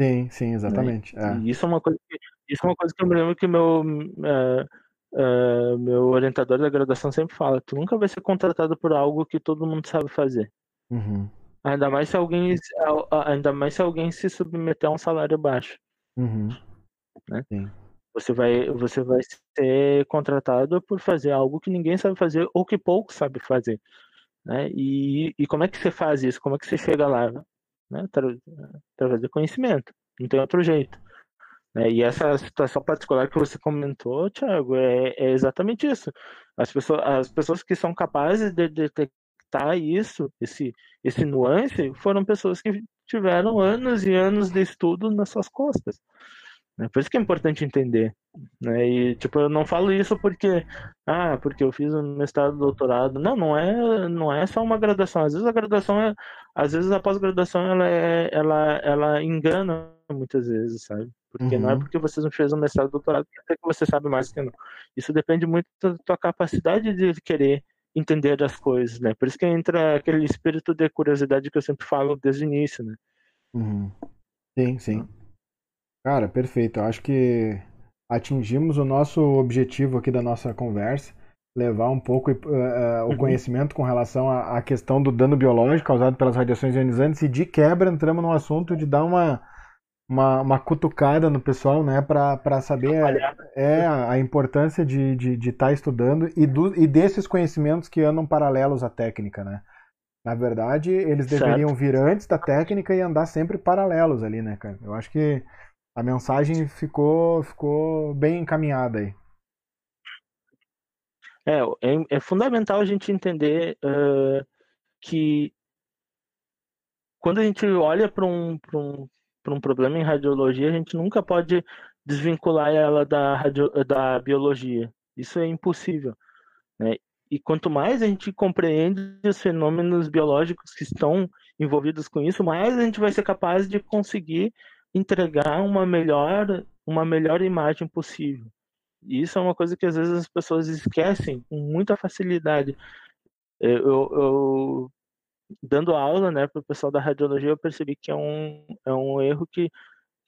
Sim, sim, exatamente. Né? É. isso é uma coisa que, isso é uma coisa que eu me lembro que meu uh, uh, meu orientador da graduação sempre fala, tu nunca vai ser contratado por algo que todo mundo sabe fazer. Uhum. Ainda mais se alguém, ainda mais se alguém se submeter a um salário baixo. Uhum. Né? Sim. Você vai, você vai ser contratado por fazer algo que ninguém sabe fazer ou que pouco sabe fazer. Né? E, e como é que você faz isso? Como é que você chega lá? Né? Através do conhecimento. Não tem outro jeito. Né? E essa situação particular que você comentou, Thiago, é, é exatamente isso. As pessoas, as pessoas que são capazes de detectar isso, esse, esse nuance, foram pessoas que tiveram anos e anos de estudo nas suas costas. Né? Por isso que é importante entender. Né? E, tipo, eu não falo isso porque, ah, porque eu fiz um mestrado, doutorado. Não, não é, não é só uma graduação. Às vezes a graduação é, às vezes a pós-graduação ela, é, ela, ela engana muitas vezes, sabe? Porque uhum. não é uhum. porque você não fez um mestrado, doutorado que você sabe mais que não. Isso depende muito da tua capacidade de querer entender as coisas, né? Por isso que entra aquele espírito de curiosidade que eu sempre falo desde o início, né? Uhum. Sim, sim. Cara, perfeito. Eu acho que atingimos o nosso objetivo aqui da nossa conversa, levar um pouco uh, o uhum. conhecimento com relação à, à, questão do dano biológico causado pelas radiações ionizantes e de quebra entramos no assunto de dar uma, uma, uma cutucada no pessoal, né, para saber é, a, a importância de estar de, de tá estudando e, do, e desses conhecimentos que andam paralelos à técnica, né. Na verdade, eles certo. deveriam vir antes da técnica e andar sempre paralelos ali, né, cara? Eu acho que a mensagem ficou, ficou bem encaminhada aí. É, é, é fundamental a gente entender uh, que quando a gente olha para um, um, um problema em radiologia, a gente nunca pode desvincular ela da, radio, da biologia. Isso é impossível. Né? E quanto mais a gente compreende os fenômenos biológicos que estão envolvidos com isso, mais a gente vai ser capaz de conseguir entregar uma melhor, uma melhor imagem possível. E isso é uma coisa que às vezes as pessoas esquecem com muita facilidade. Eu, eu, eu dando aula né, para o pessoal da radiologia, eu percebi que é um, é um erro que,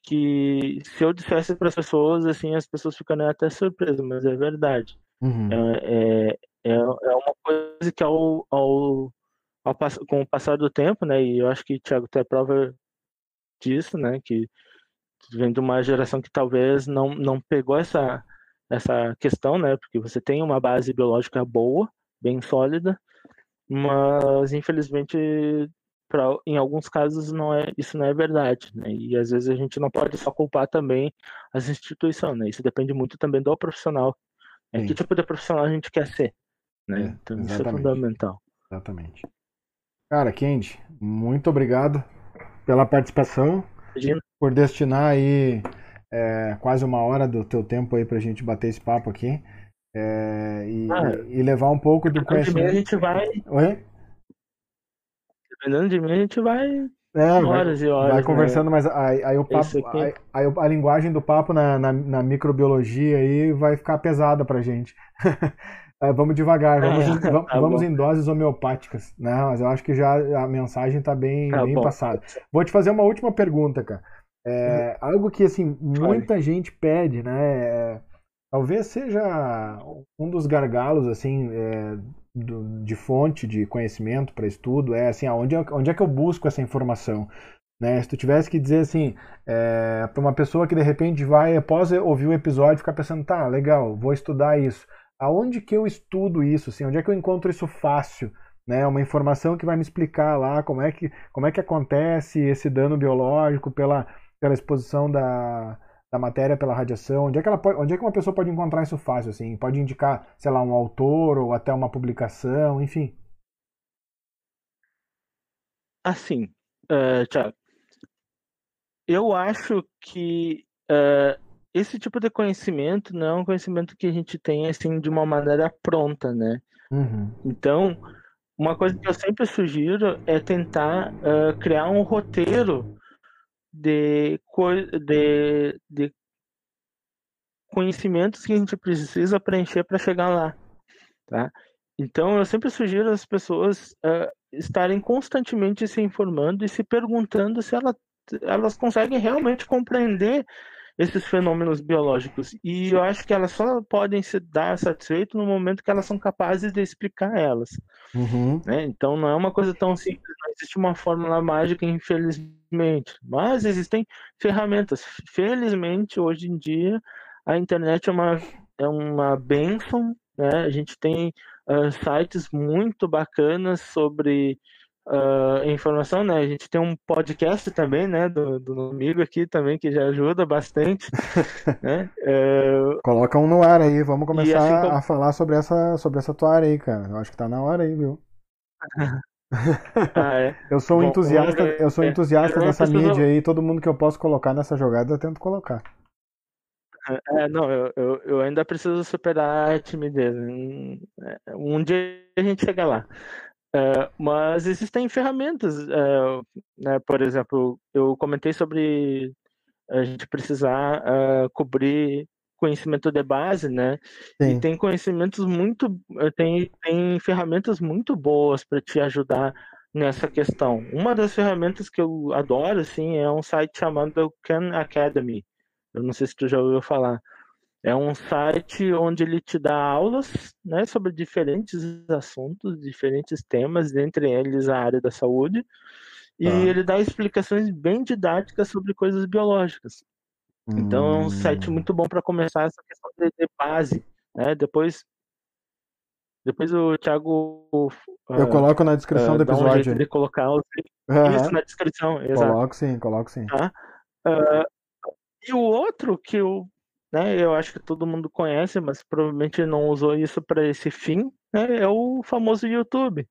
que se eu dissesse para as pessoas, assim, as pessoas ficariam até surpresas, mas é verdade. Uhum. É, é, é, é uma coisa que ao, ao, ao, com o passar do tempo, né, e eu acho que, Thiago, tem prova disso, né, que vem de uma geração que talvez não, não pegou essa, essa questão, né, porque você tem uma base biológica boa, bem sólida, mas infelizmente pra, em alguns casos não é isso não é verdade né? e às vezes a gente não pode só culpar também as instituições né? isso depende muito também do profissional né? que tipo de profissional a gente quer ser né? É, então exatamente. isso é fundamental exatamente cara Kendi muito obrigado pela participação Imagina. por destinar aí é, quase uma hora do teu tempo aí pra gente bater esse papo aqui é, e, ah, e, levar um pouco do conhecimento. De mim a gente vai. Oi? Dependendo de mim, a gente vai. É, horas vai, e horas. Vai né? conversando, né? mas aí, aí, o papo, aí, aí, a linguagem do papo na, na, na, microbiologia aí vai ficar pesada pra gente. É, vamos devagar, vamos, é, vamos, tá vamos em doses homeopáticas, né? Mas eu acho que já a mensagem tá bem, tá bem passada. Vou te fazer uma última pergunta, cara. É, uhum. Algo que assim muita gente pede, né? É, talvez seja um dos gargalos assim é, do, de fonte de conhecimento para estudo é assim aonde onde é que eu busco essa informação né? Se tu tivesse que dizer assim é, para uma pessoa que de repente vai após ouvir o episódio ficar pensando tá legal vou estudar isso. Aonde que eu estudo isso assim? Onde é que eu encontro isso fácil né? Uma informação que vai me explicar lá como é que como é que acontece esse dano biológico pela pela exposição da da matéria pela radiação? Onde é que ela pode, onde é que uma pessoa pode encontrar isso fácil assim? Pode indicar, sei lá, um autor ou até uma publicação, enfim. Assim, uh, Thiago, eu acho que uh, esse tipo de conhecimento não é um conhecimento que a gente tem assim de uma maneira pronta, né? Uhum. Então, uma coisa que eu sempre sugiro é tentar uh, criar um roteiro de, de, de conhecimentos que a gente precisa preencher para chegar lá, tá? Então, eu sempre sugiro às pessoas uh, estarem constantemente se informando e se perguntando se ela, elas conseguem realmente compreender esses fenômenos biológicos. E eu acho que elas só podem se dar satisfeito no momento que elas são capazes de explicar elas. Uhum. Né? Então não é uma coisa tão simples, não existe uma fórmula mágica, infelizmente. Mas existem ferramentas. Felizmente, hoje em dia, a internet é uma, é uma benção. Né? A gente tem uh, sites muito bacanas sobre uh, informação, né? A gente tem um podcast também, né, do, do amigo aqui também, que já ajuda bastante, né? Uh... Coloca um no ar aí, vamos começar assim como... a falar sobre essa, sobre essa tua área aí, cara. Eu acho que tá na hora aí, viu? ah, é? Eu sou um entusiasta, eu sou é, entusiasta é, dessa mídia aí, todo mundo que eu posso colocar nessa jogada eu tento colocar. É, não, eu, eu, eu, ainda preciso superar a timidez. Um dia a gente chega lá. Uh, mas existem ferramentas, uh, né, por exemplo, eu comentei sobre a gente precisar uh, cobrir conhecimento de base, né? Sim. E tem conhecimentos muito, tem, tem ferramentas muito boas para te ajudar nessa questão. Uma das ferramentas que eu adoro, assim, é um site chamado Khan Academy. Eu não sei se tu já ouviu falar. É um site onde ele te dá aulas né, sobre diferentes assuntos, diferentes temas, dentre eles a área da saúde, e ah. ele dá explicações bem didáticas sobre coisas biológicas. Então é um site hum. muito bom para começar essa questão de, de base. Né? Depois, depois o Thiago. Eu uh, coloco na descrição uh, do episódio. Um de colocar os... uhum. isso na descrição. Exato. Coloco sim, coloco sim. Tá? Uh, e o outro que eu, né, eu acho que todo mundo conhece, mas provavelmente não usou isso para esse fim, né, é o famoso YouTube.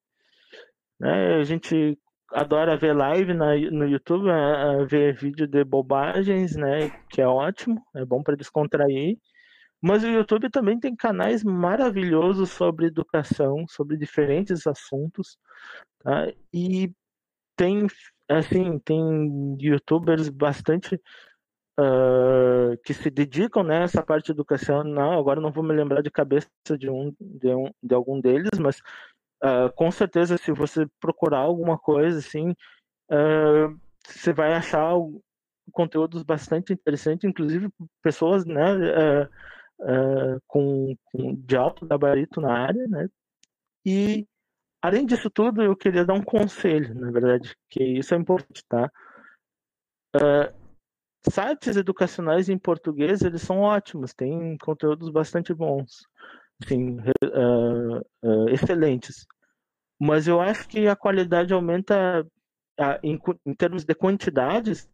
Né, a gente adora ver live na, no YouTube, a, ver vídeo de bobagens, né, que é ótimo, é bom para descontrair. Mas o YouTube também tem canais maravilhosos sobre educação, sobre diferentes assuntos, tá? E tem, assim, tem YouTubers bastante uh, que se dedicam né, parte educacional. Agora não vou me lembrar de cabeça de um de, um, de algum deles, mas uh, com certeza se você procurar alguma coisa assim, uh, você vai achar conteúdos bastante interessantes, inclusive pessoas, né, com, com, de alto gabarito na área, né? E além disso tudo, eu queria dar um conselho, na verdade, que isso é importante, tá? Uh, sites educacionais em português eles são ótimos, têm conteúdos bastante bons, assim, uh, uh, excelentes. Mas eu acho que a qualidade aumenta uh, em, em, termos de quantidades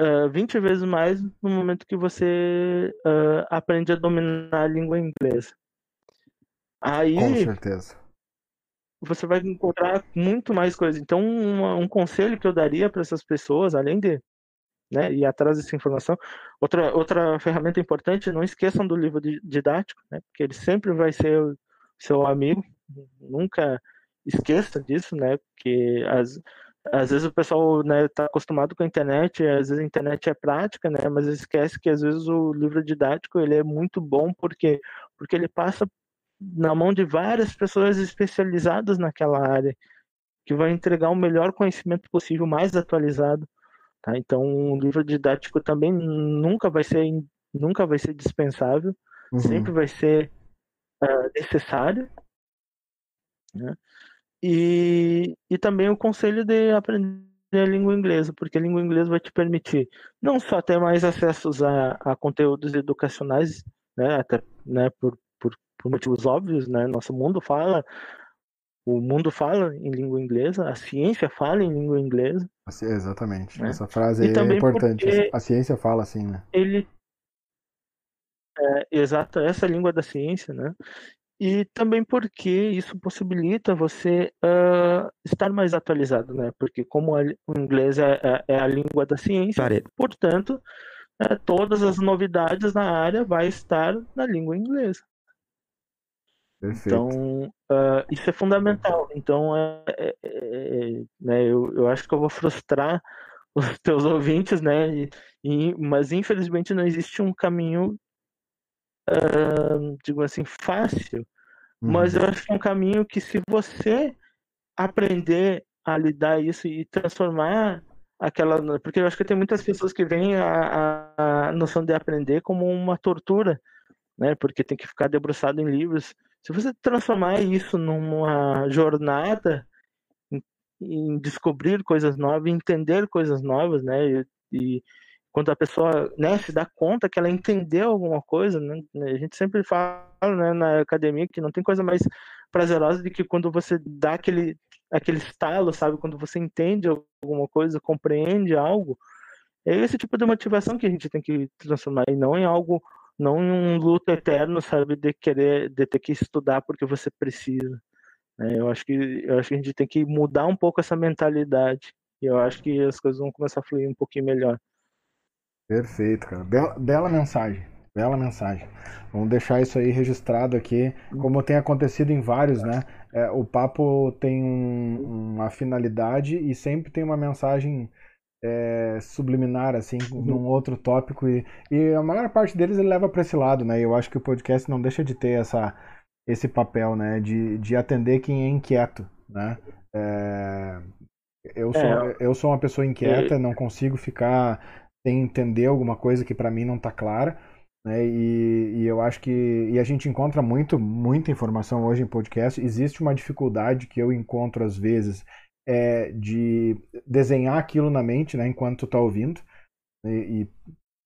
uh, 20 vezes mais no momento que você aprende a dominar a língua inglesa. Aí, Com certeza. Você vai encontrar muito mais coisas. Então, um, um conselho que eu daria para essas pessoas, além de né, e atrás dessa informação. Outra, outra ferramenta importante, não esqueçam do livro didático, né, porque ele sempre vai ser seu amigo, nunca esqueça disso, né, porque às, às vezes o pessoal está né, tá acostumado com a internet, às vezes a internet é prática, né, mas esquece que às vezes o livro didático ele é muito bom porque, porque ele passa na mão de várias pessoas especializadas naquela área, que vai entregar o melhor conhecimento possível, mais atualizado Tá? Então, o livro didático também nunca vai ser, nunca vai ser dispensável, uhum. sempre vai ser uh, necessário. Né? E, e também o conselho de aprender a língua inglesa, porque a língua inglesa vai te permitir não só ter mais acessos a, a conteúdos educacionais, né, até né, por, por, por motivos óbvios, né, nosso mundo fala o mundo fala em língua inglesa, a ciência fala em língua inglesa. Exatamente. Né? Essa frase aí é importante. A ciência fala assim, né? Ele é, exato, essa é a língua da ciência, né? E também porque isso possibilita você uh, estar mais atualizado, né? Porque como a, o inglês é, é, é, a língua da ciência, portanto, é, todas as novidades na área vai estar na língua inglesa. Perfeito. Então, uh, isso é fundamental. Então, é, é, é, né, eu, eu acho que eu vou frustrar os teus ouvintes, né? E, e, mas, infelizmente, não existe um caminho, uh, digo assim, fácil. Uhum. Mas eu acho que é um caminho que, se você aprender a lidar isso e transformar aquela. Porque eu acho que tem muitas pessoas que veem a, a, a noção de aprender como uma tortura, né? Porque tem que ficar debruçado em livros se você transformar isso numa jornada em, descobrir coisas novas, entender coisas novas, né? E, e, quando a pessoa né, se dá conta que ela entendeu alguma coisa, né? A gente sempre fala né, na academia que não tem coisa mais prazerosa do que quando você dá aquele, aquele estalo, sabe? Quando você entende alguma coisa, compreende algo. É esse tipo de motivação que a gente tem que transformar e não em algo não em um luto eterno, sabe, de querer, de ter que estudar porque você precisa. Né? Eu acho que eu acho que a gente tem que mudar um pouco essa mentalidade. E eu acho que as coisas vão começar a fluir um pouquinho melhor. Perfeito, cara. Bela, bela mensagem. Bela mensagem. Vamos deixar isso aí registrado aqui, como tem acontecido em vários, né? É, o papo tem um, uma finalidade e sempre tem uma mensagem é, subliminar, assim, uhum. num outro tópico. E, e a maior parte deles ele leva para esse lado, né? Eu acho que o podcast não deixa de ter essa, esse papel, né? De, de atender quem é inquieto, né? É, eu, sou, é, eu sou uma pessoa inquieta, não consigo ficar sem entender alguma coisa que para mim não tá clara. Né? E, e, eu acho que e a gente encontra muito, muita informação hoje em podcast. Existe uma dificuldade que eu encontro às vezes é, de desenhar aquilo na mente, né, enquanto tu tá ouvindo. E, e,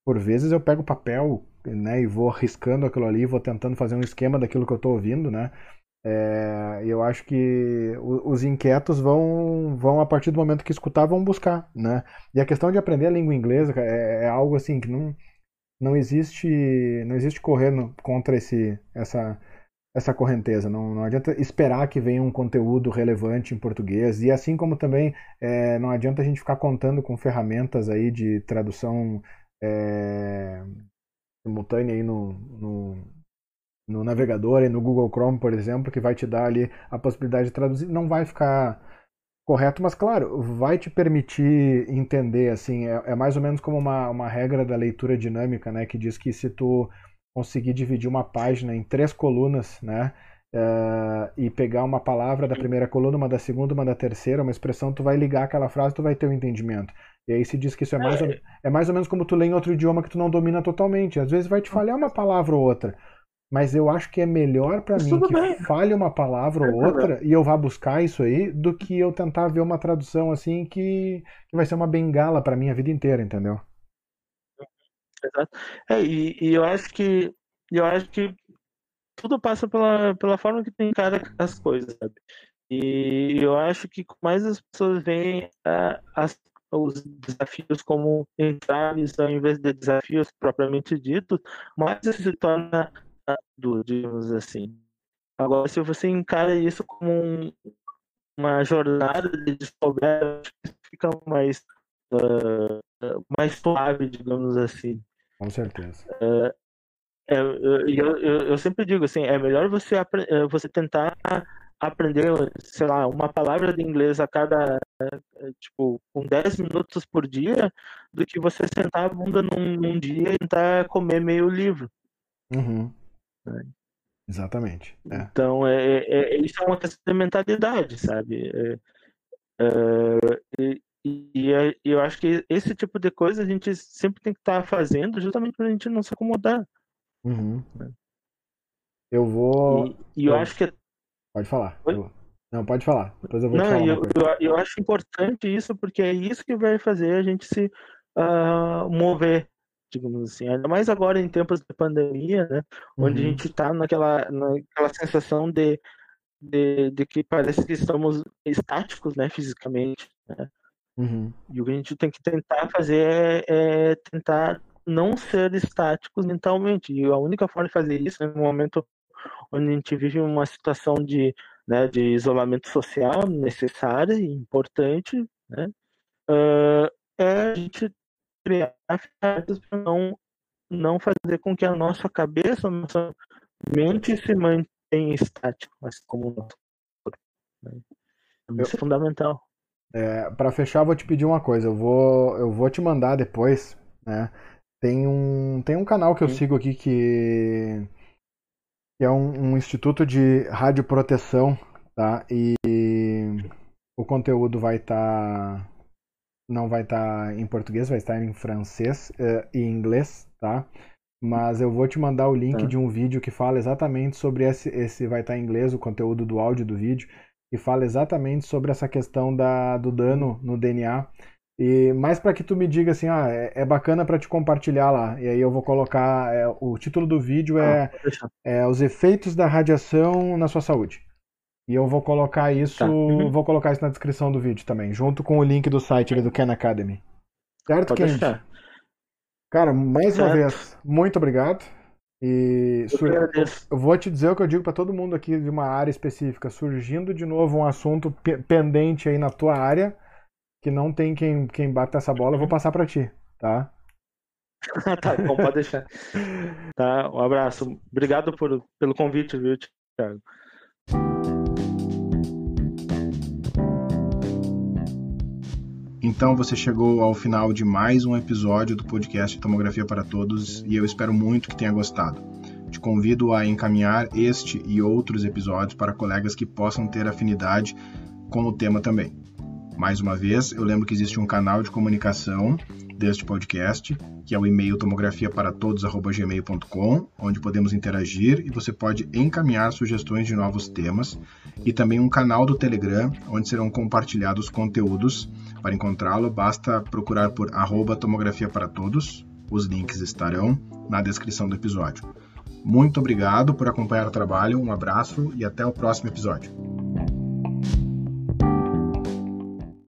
por vezes eu pego papel, né, e vou riscando aquilo ali, vou tentando fazer um esquema daquilo que eu tô ouvindo, né. É, eu acho que os inquietos vão, vão a partir do momento que escutar, vão buscar, né. E a questão de aprender a língua inglesa é, é algo assim que não não existe não existe correr contra esse essa essa correnteza. Não, não adianta esperar que venha um conteúdo relevante em português. E assim como também é, não adianta a gente ficar contando com ferramentas aí de tradução é, simultânea aí no, no, no navegador e no Google Chrome, por exemplo, que vai te dar ali a possibilidade de traduzir. Não vai ficar correto, mas claro, vai te permitir entender, assim, é, é mais ou menos como uma, uma regra da leitura dinâmica, né, que diz que se tu conseguir dividir uma página em três colunas, né? Uh, e pegar uma palavra da primeira coluna, uma da segunda, uma da terceira, uma expressão, tu vai ligar aquela frase, tu vai ter o um entendimento. E aí se diz que isso é mais, ou, é mais ou menos como tu lê em outro idioma que tu não domina totalmente. Às vezes vai te falhar uma palavra ou outra. Mas eu acho que é melhor para mim que bem. falhe uma palavra ou outra e eu vá buscar isso aí do que eu tentar ver uma tradução assim que, que vai ser uma bengala para mim a vida inteira, entendeu? Exato. É, e, e, eu acho que eu acho que tudo passa pela, pela forma que tem encara as coisas, sabe? E eu acho que mais as pessoas veem as, os desafios como entraves ao invés de desafios propriamente ditos, mais se torna duro, digamos assim. Agora, se você encara isso como um, uma jornada de descoberta, fica mais, uh, mais suave, digamos assim. Com certeza. É, é, eu, eu, eu, sempre digo assim, é melhor você, é, você tentar aprender, sei lá, uma palavra de inglês a cada, tipo, com 10 minutos por dia, do que você sentar a bunda num, num dia e tentar comer meio livro. Uhum. É. Exatamente. É. Então, é, é, isso é uma questão de mentalidade, sabe? e, e, e, eu acho que esse tipo de coisa a gente sempre tem que estar tá fazendo justamente para a gente não se acomodar. Uhum. Né? Eu vou. E, e eu acho que. Pode falar. Eu... Não, pode falar. Depois eu vou não, falar. Eu, eu, eu, acho importante isso porque é isso que vai fazer a gente se uh, mover, digamos assim. Ainda mais agora em tempos de pandemia, né? Onde uhum. a gente está naquela, naquela sensação de, de, de que parece que estamos estáticos, né, fisicamente. Né? Uhum. E o que a gente tem que tentar fazer é, é, tentar não ser estáticos mentalmente. E a única forma de fazer isso é no momento onde a gente vive uma situação de, né, de isolamento social necessária e importante, né, uh, é a gente criar ferramentas para não, não fazer com que a nossa cabeça, a nossa mente se mantenha estática, mas como o nosso corpo. Né? Isso é fundamental. É, para fechar, vou te pedir uma coisa. Eu vou, eu vou te mandar depois, né? Tem um, tem um canal que eu Sim. sigo aqui que, que é um, um, instituto de radioproteção, tá? E o conteúdo vai estar tá, não vai estar tá em português, vai estar em francês uh, e inglês, tá? Mas eu vou te mandar o link tá. de um vídeo que fala exatamente sobre esse, esse vai estar tá em inglês, o conteúdo do áudio do vídeo e fala exatamente sobre essa questão da, do dano no DNA. E mais para que tu me diga assim, ah, é, é bacana para te compartilhar lá. E aí eu vou colocar é, o título do vídeo é, ah, é, os efeitos da radiação na sua saúde. E eu vou colocar isso, tá. uhum. vou colocar isso na descrição do vídeo também, junto com o link do site ali do Khan Academy. Certo, Pode Cara, mais certo. uma vez, muito obrigado. E eu vou te dizer o que eu digo para todo mundo aqui de uma área específica, surgindo de novo um assunto pendente aí na tua área, que não tem quem, quem bata essa bola, eu vou passar para ti, tá? tá bom, pode deixar. Tá, um abraço. Obrigado por, pelo convite, viu, Thiago? Então você chegou ao final de mais um episódio do podcast Tomografia para Todos e eu espero muito que tenha gostado. Te convido a encaminhar este e outros episódios para colegas que possam ter afinidade com o tema também. Mais uma vez, eu lembro que existe um canal de comunicação deste podcast, que é o e-mail tomografiaparatodos@gmail.com, onde podemos interagir e você pode encaminhar sugestões de novos temas, e também um canal do Telegram, onde serão compartilhados conteúdos. Para encontrá-lo, basta procurar por tomografia para todos. Os links estarão na descrição do episódio. Muito obrigado por acompanhar o trabalho, um abraço e até o próximo episódio.